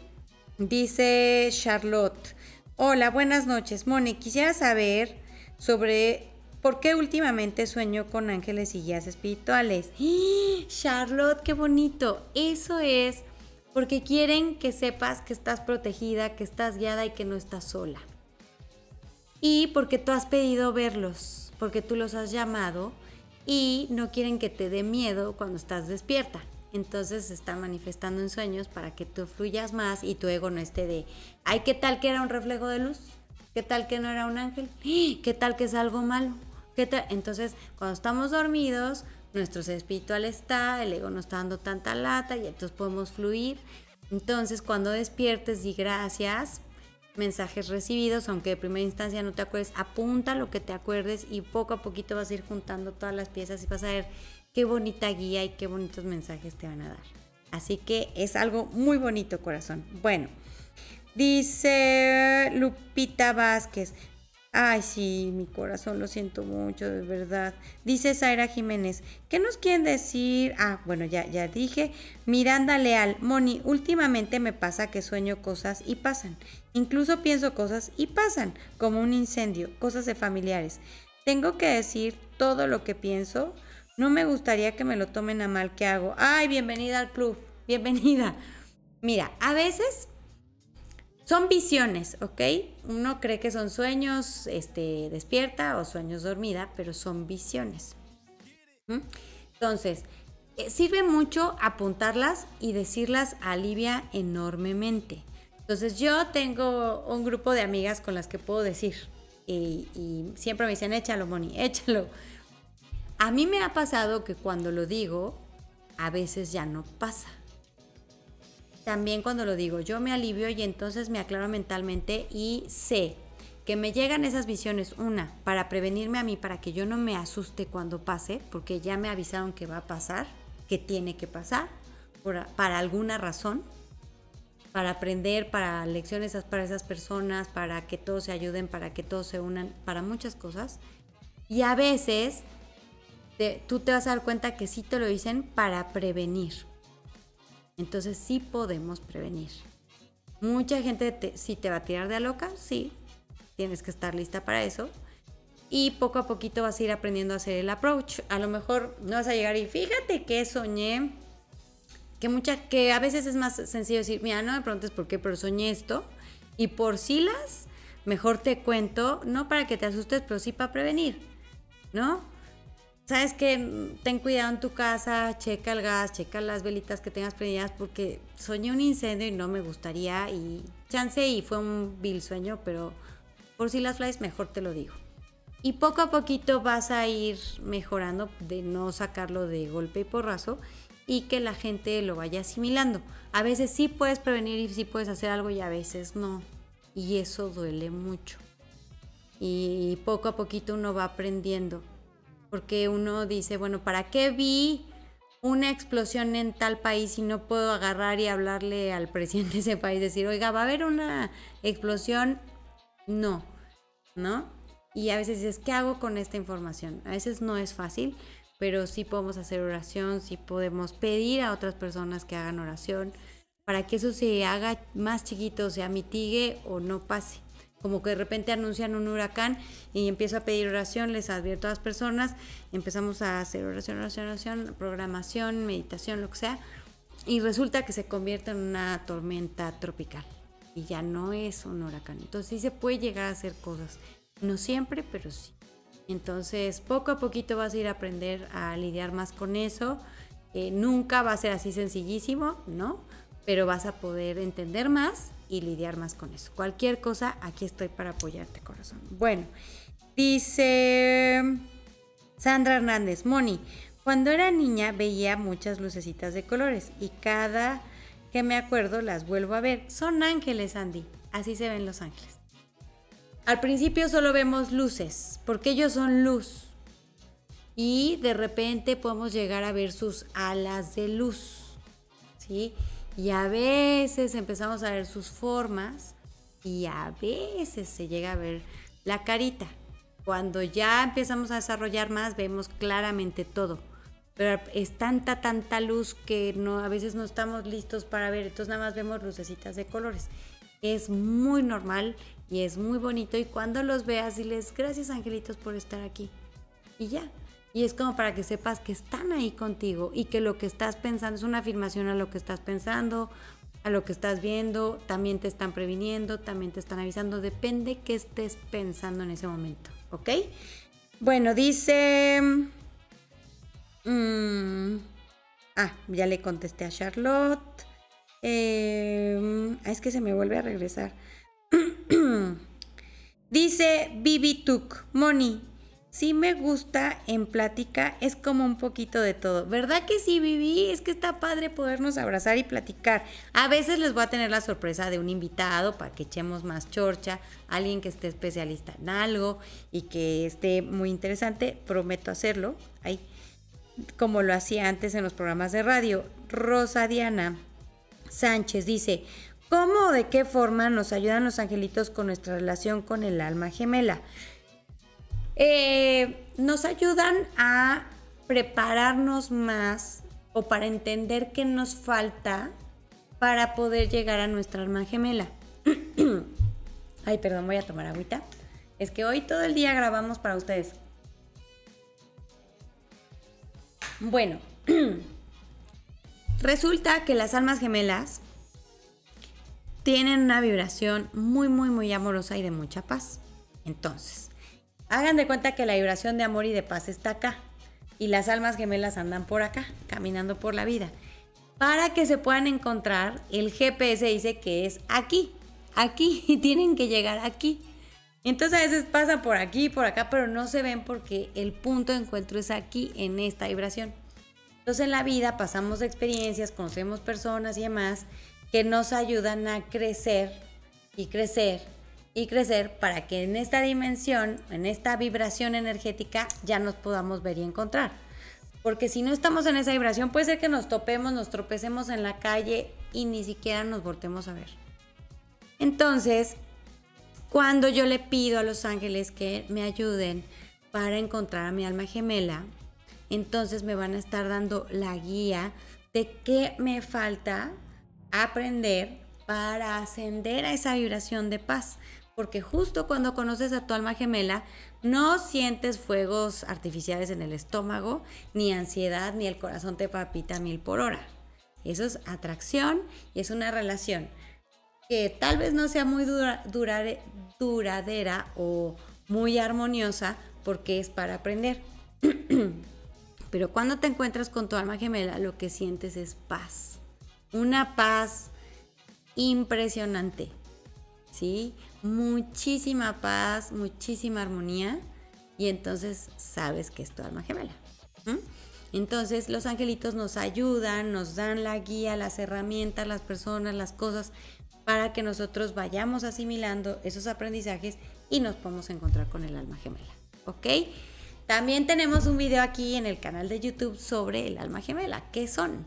Speaker 1: dice Charlotte, Hola, buenas noches. Moni, quisiera saber sobre por qué últimamente sueño con ángeles y guías espirituales. ¡Ah! Charlotte, qué bonito. Eso es porque quieren que sepas que estás protegida, que estás guiada y que no estás sola. Y porque tú has pedido verlos, porque tú los has llamado y no quieren que te dé miedo cuando estás despierta. Entonces se está manifestando en sueños para que tú fluyas más y tu ego no esté de, ay, ¿qué tal que era un reflejo de luz? ¿Qué tal que no era un ángel? ¿Qué tal que es algo malo? ¿Qué tal? Entonces, cuando estamos dormidos, nuestro ser espiritual está, el ego no está dando tanta lata y entonces podemos fluir. Entonces, cuando despiertes, di gracias, mensajes recibidos, aunque de primera instancia no te acuerdes, apunta lo que te acuerdes y poco a poquito vas a ir juntando todas las piezas y vas a ver qué bonita guía y qué bonitos mensajes te van a dar. Así que es algo muy bonito, corazón. Bueno, dice Lupita Vázquez. Ay, sí, mi corazón, lo siento mucho, de verdad. Dice Zaira Jiménez, ¿qué nos quieren decir? Ah, bueno, ya, ya dije. Miranda Leal, Moni, últimamente me pasa que sueño cosas y pasan. Incluso pienso cosas y pasan, como un incendio, cosas de familiares. Tengo que decir todo lo que pienso. No me gustaría que me lo tomen a mal. ¿Qué hago? Ay, bienvenida al club. Bienvenida. Mira, a veces son visiones, ¿ok? Uno cree que son sueños este, despierta o sueños dormida, pero son visiones. ¿Mm? Entonces, eh, sirve mucho apuntarlas y decirlas alivia enormemente. Entonces, yo tengo un grupo de amigas con las que puedo decir y, y siempre me dicen, échalo, Moni, échalo a mí me ha pasado que cuando lo digo, a veces ya no pasa. También cuando lo digo, yo me alivio y entonces me aclaro mentalmente y sé que me llegan esas visiones, una, para prevenirme a mí, para que yo no me asuste cuando pase, porque ya me avisaron que va a pasar, que tiene que pasar, para alguna razón, para aprender, para lecciones para esas personas, para que todos se ayuden, para que todos se unan, para muchas cosas. Y a veces tú te vas a dar cuenta que sí te lo dicen para prevenir. Entonces sí podemos prevenir. Mucha gente sí te va a tirar de a loca, sí, tienes que estar lista para eso. Y poco a poquito vas a ir aprendiendo a hacer el approach. A lo mejor no vas a llegar y fíjate que soñé, que, mucha, que a veces es más sencillo decir, mira, no me preguntes por qué, pero soñé esto. Y por sí las, mejor te cuento, no para que te asustes, pero sí para prevenir, ¿no? Sabes que ten cuidado en tu casa, checa el gas, checa las velitas que tengas prendidas porque soñé un incendio y no me gustaría y chance y fue un vil sueño, pero por si las flies mejor te lo digo. Y poco a poquito vas a ir mejorando de no sacarlo de golpe y porrazo y que la gente lo vaya asimilando. A veces sí puedes prevenir y sí puedes hacer algo y a veces no. Y eso duele mucho. Y poco a poquito uno va aprendiendo porque uno dice, bueno, ¿para qué vi una explosión en tal país y no puedo agarrar y hablarle al presidente de ese país, decir, oiga, va a haber una explosión? No, ¿no? Y a veces dices, ¿qué hago con esta información? A veces no es fácil, pero sí podemos hacer oración, sí podemos pedir a otras personas que hagan oración para que eso se haga más chiquito, o sea, mitigue o no pase como que de repente anuncian un huracán y empiezo a pedir oración, les advierto a las personas, empezamos a hacer oración, oración, oración, programación, meditación, lo que sea, y resulta que se convierte en una tormenta tropical y ya no es un huracán. Entonces sí se puede llegar a hacer cosas, no siempre, pero sí. Entonces poco a poquito vas a ir a aprender a lidiar más con eso. Eh, nunca va a ser así sencillísimo, ¿no? Pero vas a poder entender más y lidiar más con eso. Cualquier cosa, aquí estoy para apoyarte, corazón. Bueno, dice Sandra Hernández, Moni, cuando era niña veía muchas lucecitas de colores y cada que me acuerdo las vuelvo a ver. Son ángeles, Andy. Así se ven los ángeles. Al principio solo vemos luces, porque ellos son luz. Y de repente podemos llegar a ver sus alas de luz. ¿Sí? Y a veces empezamos a ver sus formas y a veces se llega a ver la carita. Cuando ya empezamos a desarrollar más, vemos claramente todo. Pero es tanta, tanta luz que no, a veces no estamos listos para ver. Entonces nada más vemos lucecitas de colores. Es muy normal y es muy bonito. Y cuando los veas, diles gracias angelitos por estar aquí. Y ya, y es como para que sepas que están ahí contigo y que lo que estás pensando es una afirmación a lo que estás pensando, a lo que estás viendo, también te están previniendo, también te están avisando, depende qué estés pensando en ese momento, ¿ok? Bueno, dice... Mm, ah, ya le contesté a Charlotte. Ah, es que se me vuelve a regresar. dice Bibi Tuk, Moni, sí me gusta en plática, es como un poquito de todo. ¿Verdad que sí, Vivi? Es que está padre podernos abrazar y platicar. A veces les voy a tener la sorpresa de un invitado para que echemos más chorcha, alguien que esté especialista en algo y que esté muy interesante. Prometo hacerlo. Ahí, como lo hacía antes en los programas de radio. Rosa Diana Sánchez dice, ¿cómo o de qué forma nos ayudan los angelitos con nuestra relación con el alma gemela? Eh, nos ayudan a prepararnos más o para entender qué nos falta para poder llegar a nuestra alma gemela. Ay, perdón, voy a tomar agüita. Es que hoy todo el día grabamos para ustedes. Bueno, resulta que las almas gemelas tienen una vibración muy, muy, muy amorosa y de mucha paz. Entonces, Hagan de cuenta que la vibración de amor y de paz está acá y las almas gemelas andan por acá, caminando por la vida. Para que se puedan encontrar, el GPS dice que es aquí, aquí y tienen que llegar aquí. Entonces a veces pasan por aquí, por acá, pero no se ven porque el punto de encuentro es aquí, en esta vibración. Entonces en la vida pasamos experiencias, conocemos personas y demás que nos ayudan a crecer y crecer y crecer para que en esta dimensión, en esta vibración energética, ya nos podamos ver y encontrar. Porque si no estamos en esa vibración, puede ser que nos topemos, nos tropecemos en la calle y ni siquiera nos voltemos a ver. Entonces, cuando yo le pido a los ángeles que me ayuden para encontrar a mi alma gemela, entonces me van a estar dando la guía de qué me falta aprender para ascender a esa vibración de paz. Porque justo cuando conoces a tu alma gemela, no sientes fuegos artificiales en el estómago, ni ansiedad, ni el corazón te papita mil por hora. Eso es atracción y es una relación que tal vez no sea muy duradera o muy armoniosa porque es para aprender. Pero cuando te encuentras con tu alma gemela, lo que sientes es paz. Una paz impresionante. ¿Sí? Muchísima paz, muchísima armonía y entonces sabes que es tu alma gemela. Entonces los angelitos nos ayudan, nos dan la guía, las herramientas, las personas, las cosas para que nosotros vayamos asimilando esos aprendizajes y nos podamos encontrar con el alma gemela. ¿Ok? También tenemos un video aquí en el canal de YouTube sobre el alma gemela. ¿Qué son?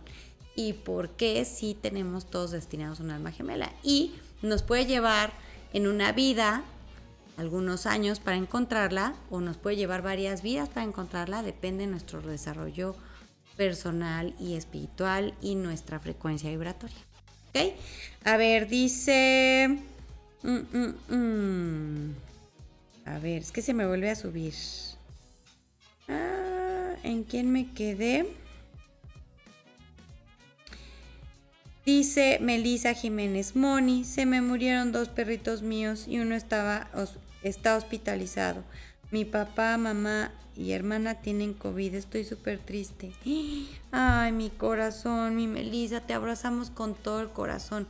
Speaker 1: Y por qué si tenemos todos destinados a un alma gemela. Y nos puede llevar en una vida algunos años para encontrarla o nos puede llevar varias vidas para encontrarla, depende de nuestro desarrollo personal y espiritual y nuestra frecuencia vibratoria. ¿Ok? A ver, dice... Mm, mm, mm. A ver, es que se me vuelve a subir. Ah, ¿En quién me quedé? Dice Melisa Jiménez Moni, se me murieron dos perritos míos y uno estaba está hospitalizado. Mi papá, mamá y hermana tienen COVID, estoy súper triste. Ay, mi corazón, mi Melisa, te abrazamos con todo el corazón.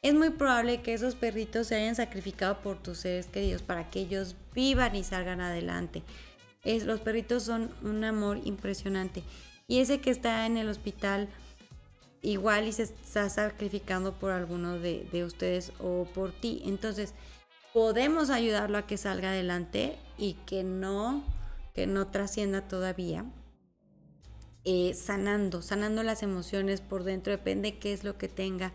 Speaker 1: Es muy probable que esos perritos se hayan sacrificado por tus seres queridos para que ellos vivan y salgan adelante. Es, los perritos son un amor impresionante. Y ese que está en el hospital igual y se está sacrificando por alguno de, ustedes o por ti. Entonces, podemos ayudarlo a que salga adelante y que no, que no trascienda todavía. Eh, sanando, sanando las emociones por dentro, depende qué es lo que tenga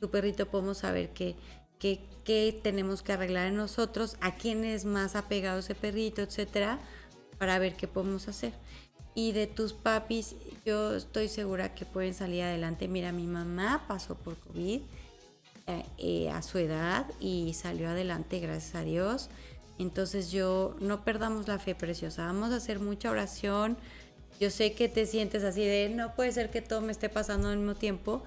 Speaker 1: tu perrito, podemos saber qué, qué, tenemos que arreglar en nosotros, a quién es más apegado ese perrito, etcétera, para ver qué podemos hacer y de tus papis, yo estoy segura que pueden salir adelante. Mira, mi mamá pasó por COVID eh, eh, a su edad y salió adelante, gracias a Dios. Entonces yo, no perdamos la fe preciosa, vamos a hacer mucha oración. Yo sé que te sientes así de, no puede ser que todo me esté pasando al mismo tiempo,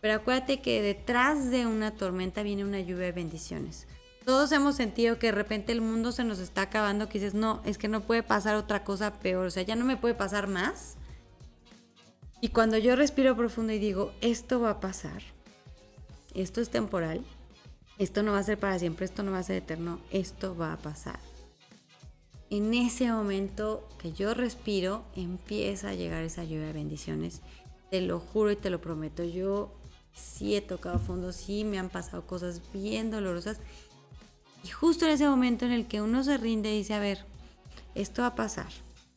Speaker 1: pero acuérdate que detrás de una tormenta viene una lluvia de bendiciones. Todos hemos sentido que de repente el mundo se nos está acabando, que dices, no, es que no puede pasar otra cosa peor, o sea, ya no me puede pasar más. Y cuando yo respiro profundo y digo, esto va a pasar, esto es temporal, esto no va a ser para siempre, esto no va a ser eterno, esto va a pasar. En ese momento que yo respiro, empieza a llegar esa lluvia de bendiciones. Te lo juro y te lo prometo. Yo sí he tocado fondo, sí me han pasado cosas bien dolorosas y justo en ese momento en el que uno se rinde y dice, a ver, esto va a pasar,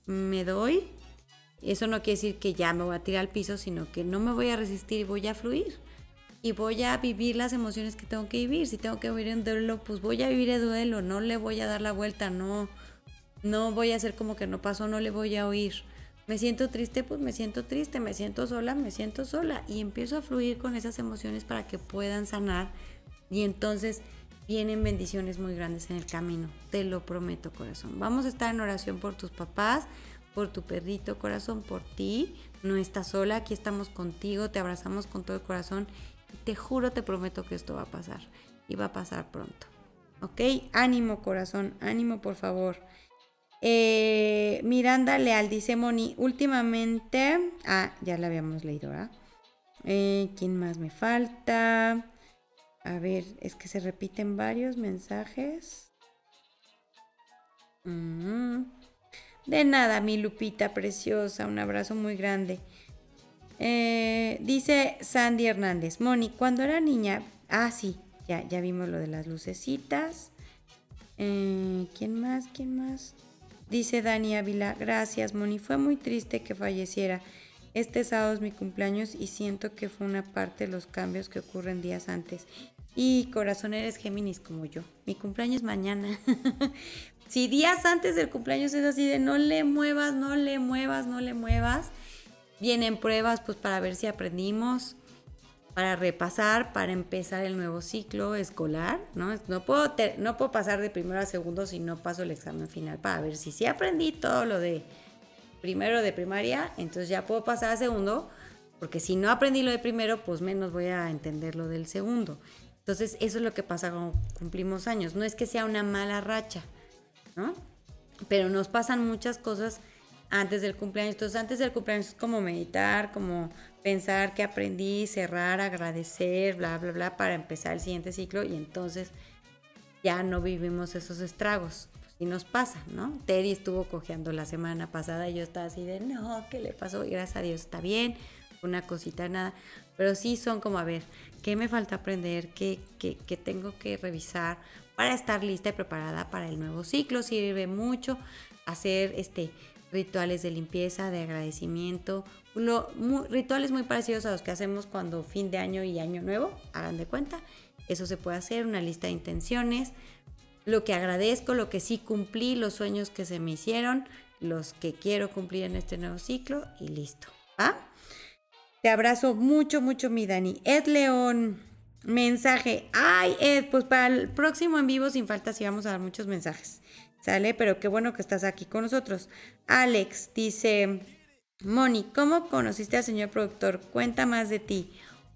Speaker 1: me doy, eso no quiere decir que ya me voy a tirar al piso, sino que no me voy a resistir y voy a fluir. Y voy a vivir las emociones que tengo que vivir. Si tengo que vivir en duelo, pues voy a vivir el duelo, no le voy a dar la vuelta, no, no voy a hacer como que no pasó, no le voy a oír. Me siento triste, pues me siento triste, me siento sola, me siento sola. Y empiezo a fluir con esas emociones para que puedan sanar. Y entonces vienen bendiciones muy grandes en el camino, te lo prometo corazón. Vamos a estar en oración por tus papás, por tu perrito corazón, por ti. No estás sola, aquí estamos contigo, te abrazamos con todo el corazón te juro, te prometo que esto va a pasar y va a pasar pronto. ¿Ok? Ánimo corazón, ánimo por favor. Eh, Miranda Leal dice Moni, últimamente, ah, ya la habíamos leído, ¿verdad? Eh, ¿Quién más me falta? A ver, es que se repiten varios mensajes. Mm. De nada, mi Lupita preciosa, un abrazo muy grande. Eh, dice Sandy Hernández, Moni, cuando era niña, ah, sí, ya, ya vimos lo de las lucecitas. Eh, ¿Quién más? ¿Quién más? Dice Dani Ávila, gracias Moni, fue muy triste que falleciera. Este sábado es mi cumpleaños y siento que fue una parte de los cambios que ocurren días antes. Y corazón eres Géminis como yo. Mi cumpleaños mañana. si días antes del cumpleaños es así de no le muevas, no le muevas, no le muevas, vienen pruebas pues para ver si aprendimos, para repasar, para empezar el nuevo ciclo escolar, ¿no? No puedo, no puedo pasar de primero a segundo si no paso el examen final para ver si sí aprendí todo lo de primero de primaria, entonces ya puedo pasar a segundo, porque si no aprendí lo de primero, pues menos voy a entender lo del segundo. Entonces, eso es lo que pasa cuando cumplimos años. No es que sea una mala racha, ¿no? Pero nos pasan muchas cosas antes del cumpleaños. Entonces, antes del cumpleaños es como meditar, como pensar que aprendí, cerrar, agradecer, bla, bla, bla, para empezar el siguiente ciclo y entonces ya no vivimos esos estragos. y nos pasa, ¿no? Teddy estuvo cojeando la semana pasada y yo estaba así de, no, ¿qué le pasó? Y gracias a Dios está bien, una cosita, nada. Pero sí son como, a ver, ¿qué me falta aprender? ¿Qué, qué, tengo que revisar para estar lista y preparada para el nuevo ciclo? Sirve mucho hacer este rituales de limpieza, de agradecimiento, lo, rituales muy parecidos a los que hacemos cuando fin de año y año nuevo, hagan de cuenta. Eso se puede hacer, una lista de intenciones, lo que agradezco, lo que sí cumplí, los sueños que se me hicieron, los que quiero cumplir en este nuevo ciclo y listo. ¿Ah? Te abrazo mucho, mucho, mi Dani. Ed León, mensaje. Ay, Ed, pues para el próximo en vivo, sin falta, sí vamos a dar muchos mensajes. ¿Sale? Pero qué bueno que estás aquí con nosotros. Alex dice, Moni, ¿cómo conociste al señor productor? Cuenta más de ti.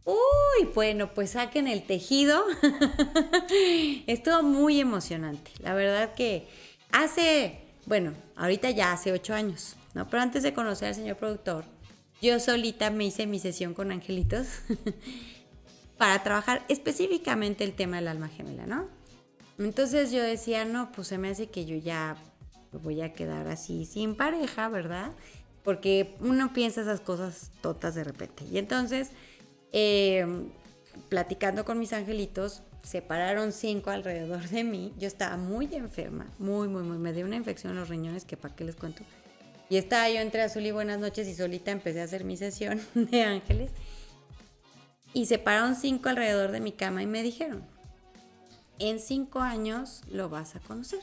Speaker 1: Uy, bueno, pues saquen el tejido. Estuvo muy emocionante. La verdad que hace, bueno, ahorita ya hace ocho años, ¿no? Pero antes de conocer al señor productor, yo solita me hice mi sesión con angelitos para trabajar específicamente el tema del alma gemela, ¿no? Entonces yo decía, no, pues se me hace que yo ya voy a quedar así sin pareja, ¿verdad? Porque uno piensa esas cosas totas de repente. Y entonces, eh, platicando con mis angelitos, se pararon cinco alrededor de mí. Yo estaba muy enferma, muy, muy, muy. Me dio una infección en los riñones que para qué les cuento. Y estaba yo entre azul y buenas noches y solita empecé a hacer mi sesión de ángeles. Y se pararon cinco alrededor de mi cama y me dijeron, en cinco años lo vas a conocer.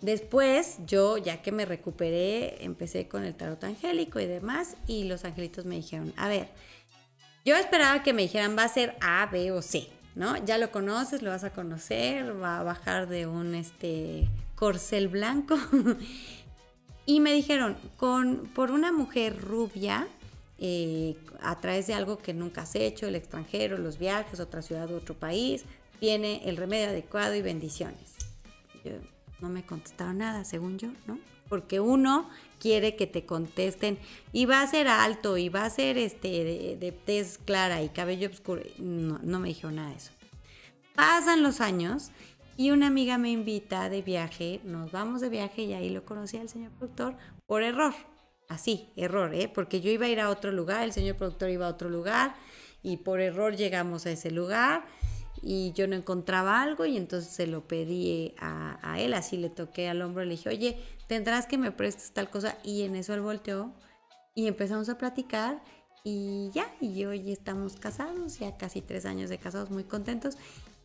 Speaker 1: Después, yo, ya que me recuperé, empecé con el tarot angélico y demás, y los angelitos me dijeron, a ver, yo esperaba que me dijeran, va a ser A, B o C, ¿no? Ya lo conoces, lo vas a conocer, va a bajar de un, este, corcel blanco. y me dijeron, con, por una mujer rubia, eh, a través de algo que nunca has hecho, el extranjero, los viajes, otra ciudad, otro país, viene el remedio adecuado y bendiciones. no me contestaron nada, según yo, ¿no? Porque uno quiere que te contesten y va a ser alto y va a ser este de, tez clara y cabello oscuro. No, no me dijeron nada de eso. Pasan los años y una amiga me invita de viaje, nos vamos de viaje y ahí lo conocí al señor productor por error. Así, error, ¿eh? Porque yo iba a ir a otro lugar, el señor productor iba a otro lugar y por error llegamos a ese lugar y yo no encontraba algo y entonces se lo pedí a, a él, así le toqué al hombro y le dije, oye, tendrás que me prestes tal cosa y en eso él volteó y empezamos a platicar y ya, y hoy estamos casados, ya casi tres años de casados, muy contentos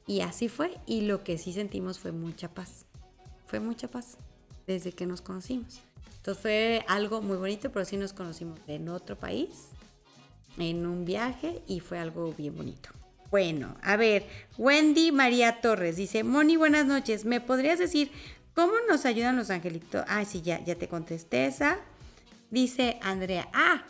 Speaker 1: y así fue. Y lo que sí sentimos fue mucha paz. Fue mucha paz desde que nos conocimos. Entonces fue algo muy bonito, pero sí nos conocimos en otro país, en un viaje y fue algo bien bonito. Bueno, a ver, Wendy María Torres dice, Moni, buenas noches. ¿Me podrías decir cómo nos ayudan los angelitos? Ah, sí, ya, ya te contesté esa. Dice Andrea, ah,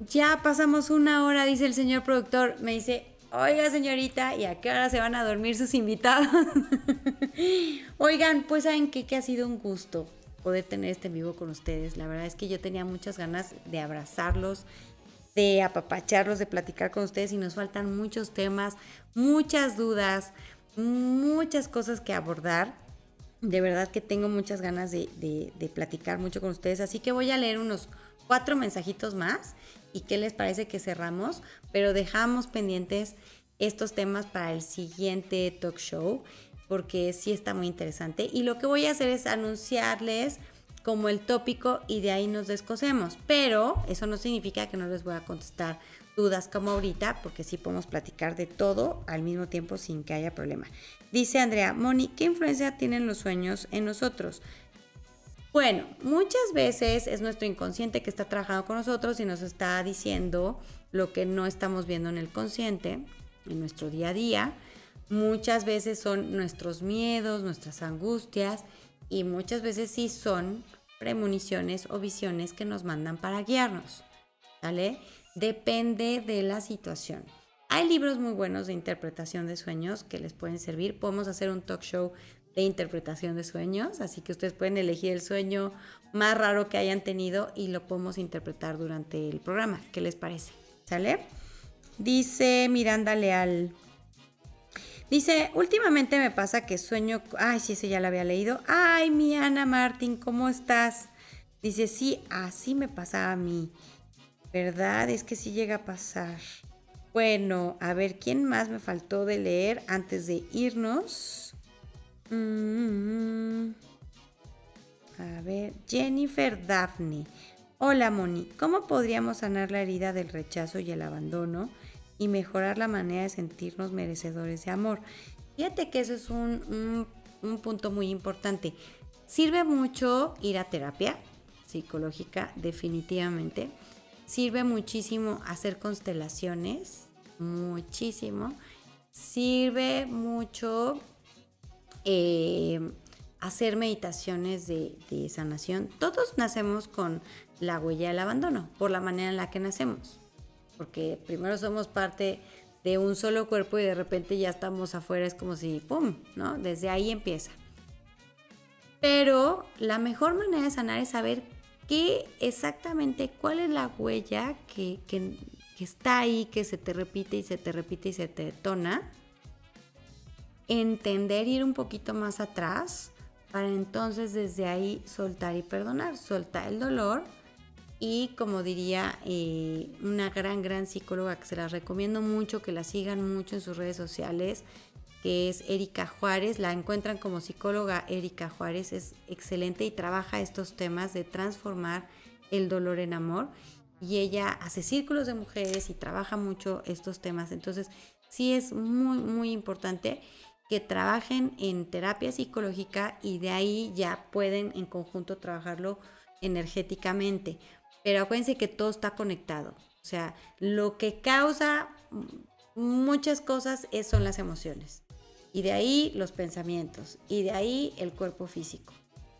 Speaker 1: ya pasamos una hora, dice el señor productor. Me dice, Oiga, señorita, ¿y a qué hora se van a dormir sus invitados? Oigan, pues saben qué? que ha sido un gusto poder tener este vivo con ustedes. La verdad es que yo tenía muchas ganas de abrazarlos, de apapacharlos, de platicar con ustedes y nos faltan muchos temas, muchas dudas, muchas cosas que abordar. De verdad que tengo muchas ganas de, de platicar mucho con ustedes, así que voy a leer unos cuatro mensajitos más y qué les parece que cerramos, pero dejamos pendientes estos temas para el siguiente talk show. porque sí está muy interesante. Y lo que voy a hacer es anunciarles como el tópico y de ahí nos descosemos. Pero eso no significa que no les voy a contestar dudas como ahorita, porque sí podemos platicar de todo al mismo tiempo sin que haya problema. Dice Andrea, Moni, ¿qué influencia tienen los sueños en nosotros? Bueno, muchas veces es nuestro inconsciente que está trabajando con nosotros y nos está diciendo lo que no estamos viendo en el consciente, en nuestro día a día. Muchas veces son nuestros miedos, nuestras angustias y muchas veces sí son premoniciones o visiones que nos mandan para guiarnos. ¿Vale? Depende de la situación. Hay libros muy buenos de interpretación de sueños que les pueden servir. Podemos hacer un talk show de interpretación de sueños, así que ustedes pueden elegir el sueño más raro que hayan tenido y lo podemos interpretar durante el programa. ¿Qué les parece? ¿Sale? Dice Miranda Leal. Dice, últimamente me pasa que sueño... Ay, sí, ese ya lo había leído. Ay, mi Ana Martín, ¿cómo estás? Dice, sí, así me pasa a mí. ¿Verdad? Es que sí llega a pasar. Bueno, a ver, ¿quién más me faltó de leer antes de irnos? Mm, a ver, Jennifer Daphne. Hola Moni, ¿cómo podríamos sanar la herida del rechazo y el abandono y mejorar la manera de sentirnos merecedores de amor? Fíjate que eso es un, un punto muy importante. Sirve mucho ir a terapia psicológica, definitivamente Sirve muchísimo hacer constelaciones, muchísimo. Sirve mucho eh, hacer meditaciones de, sanación. Todos nacemos con la huella del abandono, por la manera en la que nacemos. Porque primero somos parte de un solo cuerpo y de repente ya estamos afuera, es como si, ¡pum!, ¿no? Desde ahí empieza. Pero la mejor manera de sanar es saber qué exactamente, cuál es la huella que, está ahí, que se te repite y se te repite y se te detona. Entender, ir un poquito más atrás para entonces desde ahí soltar y perdonar, soltar el dolor y como diría eh, una gran, gran psicóloga que se la recomiendo mucho, que la sigan mucho en sus redes sociales, que es Erika Juárez. La encuentran como psicóloga Erika Juárez. Es excelente y trabaja estos temas de transformar el dolor en amor. Y ella hace círculos de mujeres y trabaja mucho estos temas. Entonces, sí es muy, muy importante que trabajen en terapia psicológica y de ahí ya pueden en conjunto trabajarlo energéticamente. Pero acuérdense que todo está conectado. O sea, lo que causa muchas cosas son las emociones. Y de ahí los pensamientos. Y de ahí el cuerpo físico.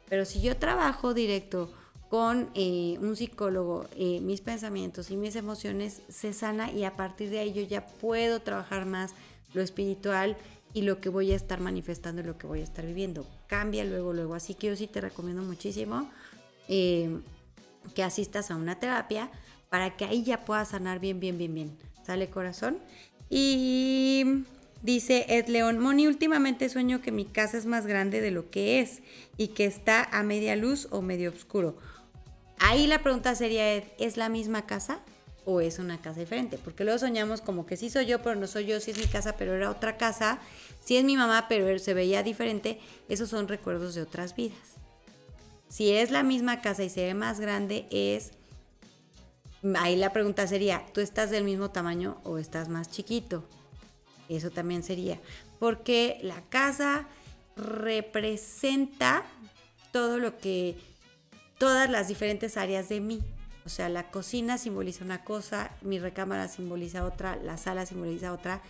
Speaker 1: Pero si yo trabajo directo con eh, un psicólogo, eh, mis pensamientos y mis emociones se sana y a partir de ahí yo ya puedo trabajar más lo espiritual y lo que voy a estar manifestando y lo que voy a estar viviendo. Cambia luego, luego. Así que yo sí te recomiendo muchísimo eh, que asistas a una terapia para que ahí ya puedas sanar bien, bien, bien, bien. ¿Sale corazón? Y Dice Ed León, Moni, últimamente sueño que mi casa es más grande de lo que es y que está a media luz o medio oscuro. Ahí la pregunta sería, ¿es la misma casa o es una casa diferente? Porque luego soñamos como que sí soy yo, pero no soy yo, sí es mi casa, pero era otra casa, sí es mi mamá, pero se veía diferente. Esos son recuerdos de otras vidas. Si es la misma casa y se ve más grande, es... Ahí la pregunta sería, ¿tú estás del mismo tamaño o estás más chiquito? Eso también sería. Porque la casa representa todo lo que, todas las diferentes áreas de mí. O sea, la cocina simboliza una cosa, mi recámara simboliza otra, la sala simboliza otra.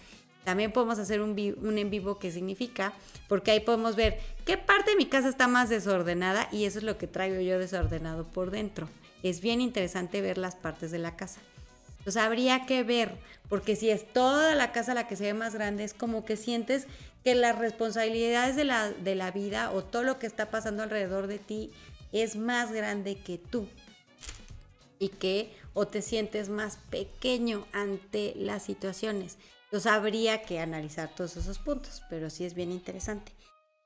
Speaker 1: También podemos hacer un, en vivo que significa, porque ahí podemos ver qué parte de mi casa está más desordenada y eso es lo que traigo yo desordenado por dentro. Es bien interesante ver las partes de la casa. Entonces habría que ver, porque si es toda la casa la que se ve más grande, es como que sientes que las responsabilidades de la, de la vida o todo lo que está pasando alrededor de ti es más grande que tú. Y que o te sientes más pequeño ante las situaciones. Entonces habría que analizar todos esos puntos, pero sí es bien interesante.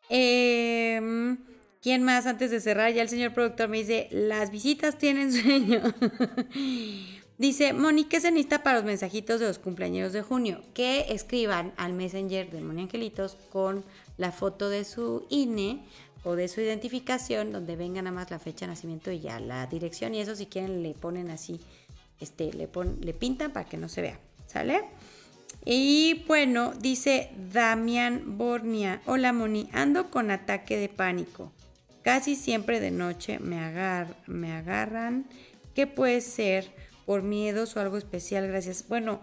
Speaker 1: Em, ¿Quién más antes de cerrar? Ya el señor productor me dice, las visitas tienen sueño. Dice, Moni, ¿qué se necesita para los mensajitos de los cumpleaños de junio? Que escriban al Messenger de Moni Angelitos con la foto de su INE o de su identificación, donde venga nada más la fecha de nacimiento y ya la dirección. Y eso si quieren le ponen así, este, le, le pintan para que no se vea. ¿Sale? Y bueno, dice Damián Bornia. Hola Moni, ando con ataque de pánico. Casi siempre de noche me, me agarran. ¿Qué puede ser? ¿Por miedos o algo especial? Gracias. Bueno,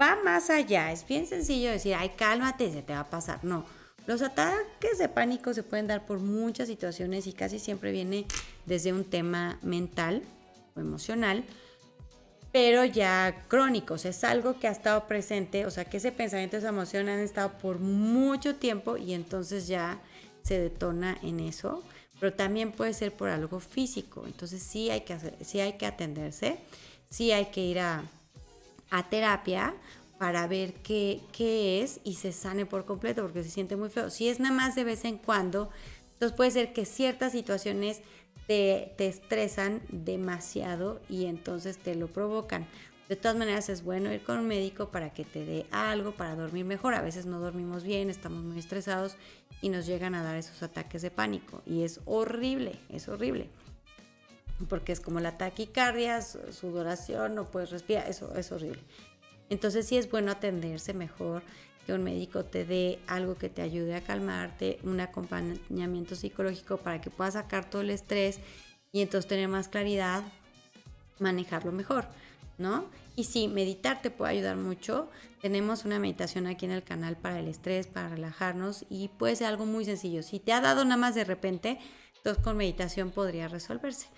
Speaker 1: va más allá. Es bien sencillo decir, ay, cálmate, se te va a pasar. No. Los ataques de pánico se pueden dar por muchas situaciones y casi siempre viene desde un tema mental o emocional pero ya crónicos, es algo que ha estado presente, o sea, que ese pensamiento, esa emoción han estado por mucho tiempo y entonces ya se detona en eso, pero también puede ser por algo físico, entonces sí hay que, hacer, sí hay que atenderse, sí hay que ir a, a terapia para ver qué, qué es y se sane por completo porque se siente muy feo. Si es nada más de vez en cuando, entonces puede ser que ciertas situaciones te, estresan demasiado y entonces te lo provocan. De todas maneras es bueno ir con un médico para que te dé algo para dormir mejor. A veces no dormimos bien, estamos muy estresados y nos llegan a dar esos ataques de pánico. Y es horrible, es horrible. Porque es como la taquicardia, sudoración, no puedes respirar, eso es horrible. Entonces sí es bueno atenderse mejor, que un médico te dé algo que te ayude a calmarte, un acompañamiento psicológico para que puedas sacar todo el estrés y entonces tener más claridad, manejarlo mejor, ¿no? Y sí, meditar te puede ayudar mucho. Tenemos una meditación aquí en el canal para el estrés, para relajarnos y puede ser algo muy sencillo. Si te ha dado nada más de repente, entonces con meditación podría resolverse.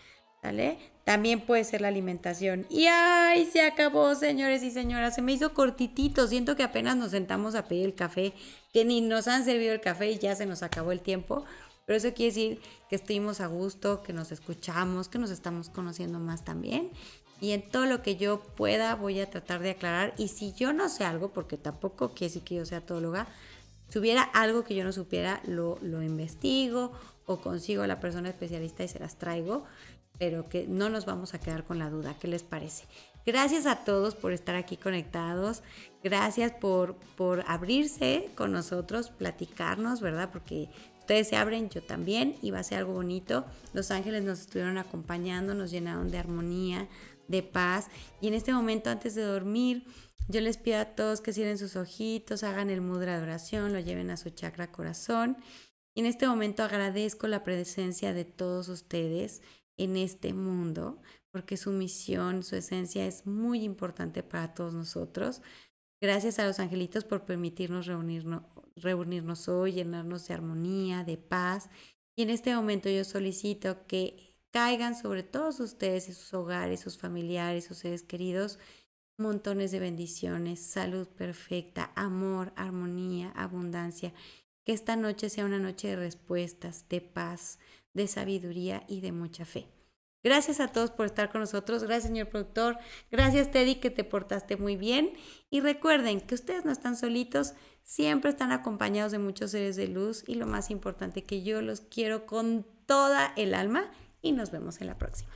Speaker 1: También puede ser la alimentación. Y ay, se acabó, señores y señoras. Se me hizo cortitito. Siento que apenas nos sentamos a pedir el café, que ni nos han servido el café y ya se nos acabó el tiempo. Pero eso quiere decir que estuvimos a gusto, que nos escuchamos, que nos estamos conociendo más también. Y en todo lo que yo pueda voy a tratar de aclarar. Y si yo no sé algo, porque tampoco quiere decir que yo sea todóloga, si hubiera algo que yo no supiera, lo, lo investigo o consigo a la persona especialista y se las traigo pero que no nos vamos a quedar con la duda. ¿Qué les parece? Gracias a todos por estar aquí conectados. Gracias por, por abrirse con nosotros, platicarnos, ¿verdad? Porque ustedes se abren, yo también, y va a ser algo bonito. Los ángeles nos estuvieron acompañando, nos llenaron de armonía, de paz. Y en este momento, antes de dormir, yo les pido a todos que cierren sus ojitos, hagan el mudra de oración, lo lleven a su chakra corazón. Y en este momento agradezco la presencia de todos ustedes en este mundo, porque su misión, su esencia es muy importante para todos nosotros. Gracias a los angelitos por permitirnos reunirnos, reunirnos hoy, llenarnos de armonía, de paz. Y en este momento yo solicito que caigan sobre todos ustedes y sus hogares, sus familiares, sus seres queridos, montones de bendiciones, salud perfecta, amor, armonía, abundancia. Que esta noche sea una noche de respuestas, de paz, de sabiduría y de mucha fe. Gracias a todos por estar con nosotros. Gracias, señor productor. Gracias, Teddy, que te portaste muy bien. Y recuerden que ustedes no están solitos, siempre están acompañados de muchos seres de luz y lo más importante que yo los quiero con toda el alma y nos vemos en la próxima.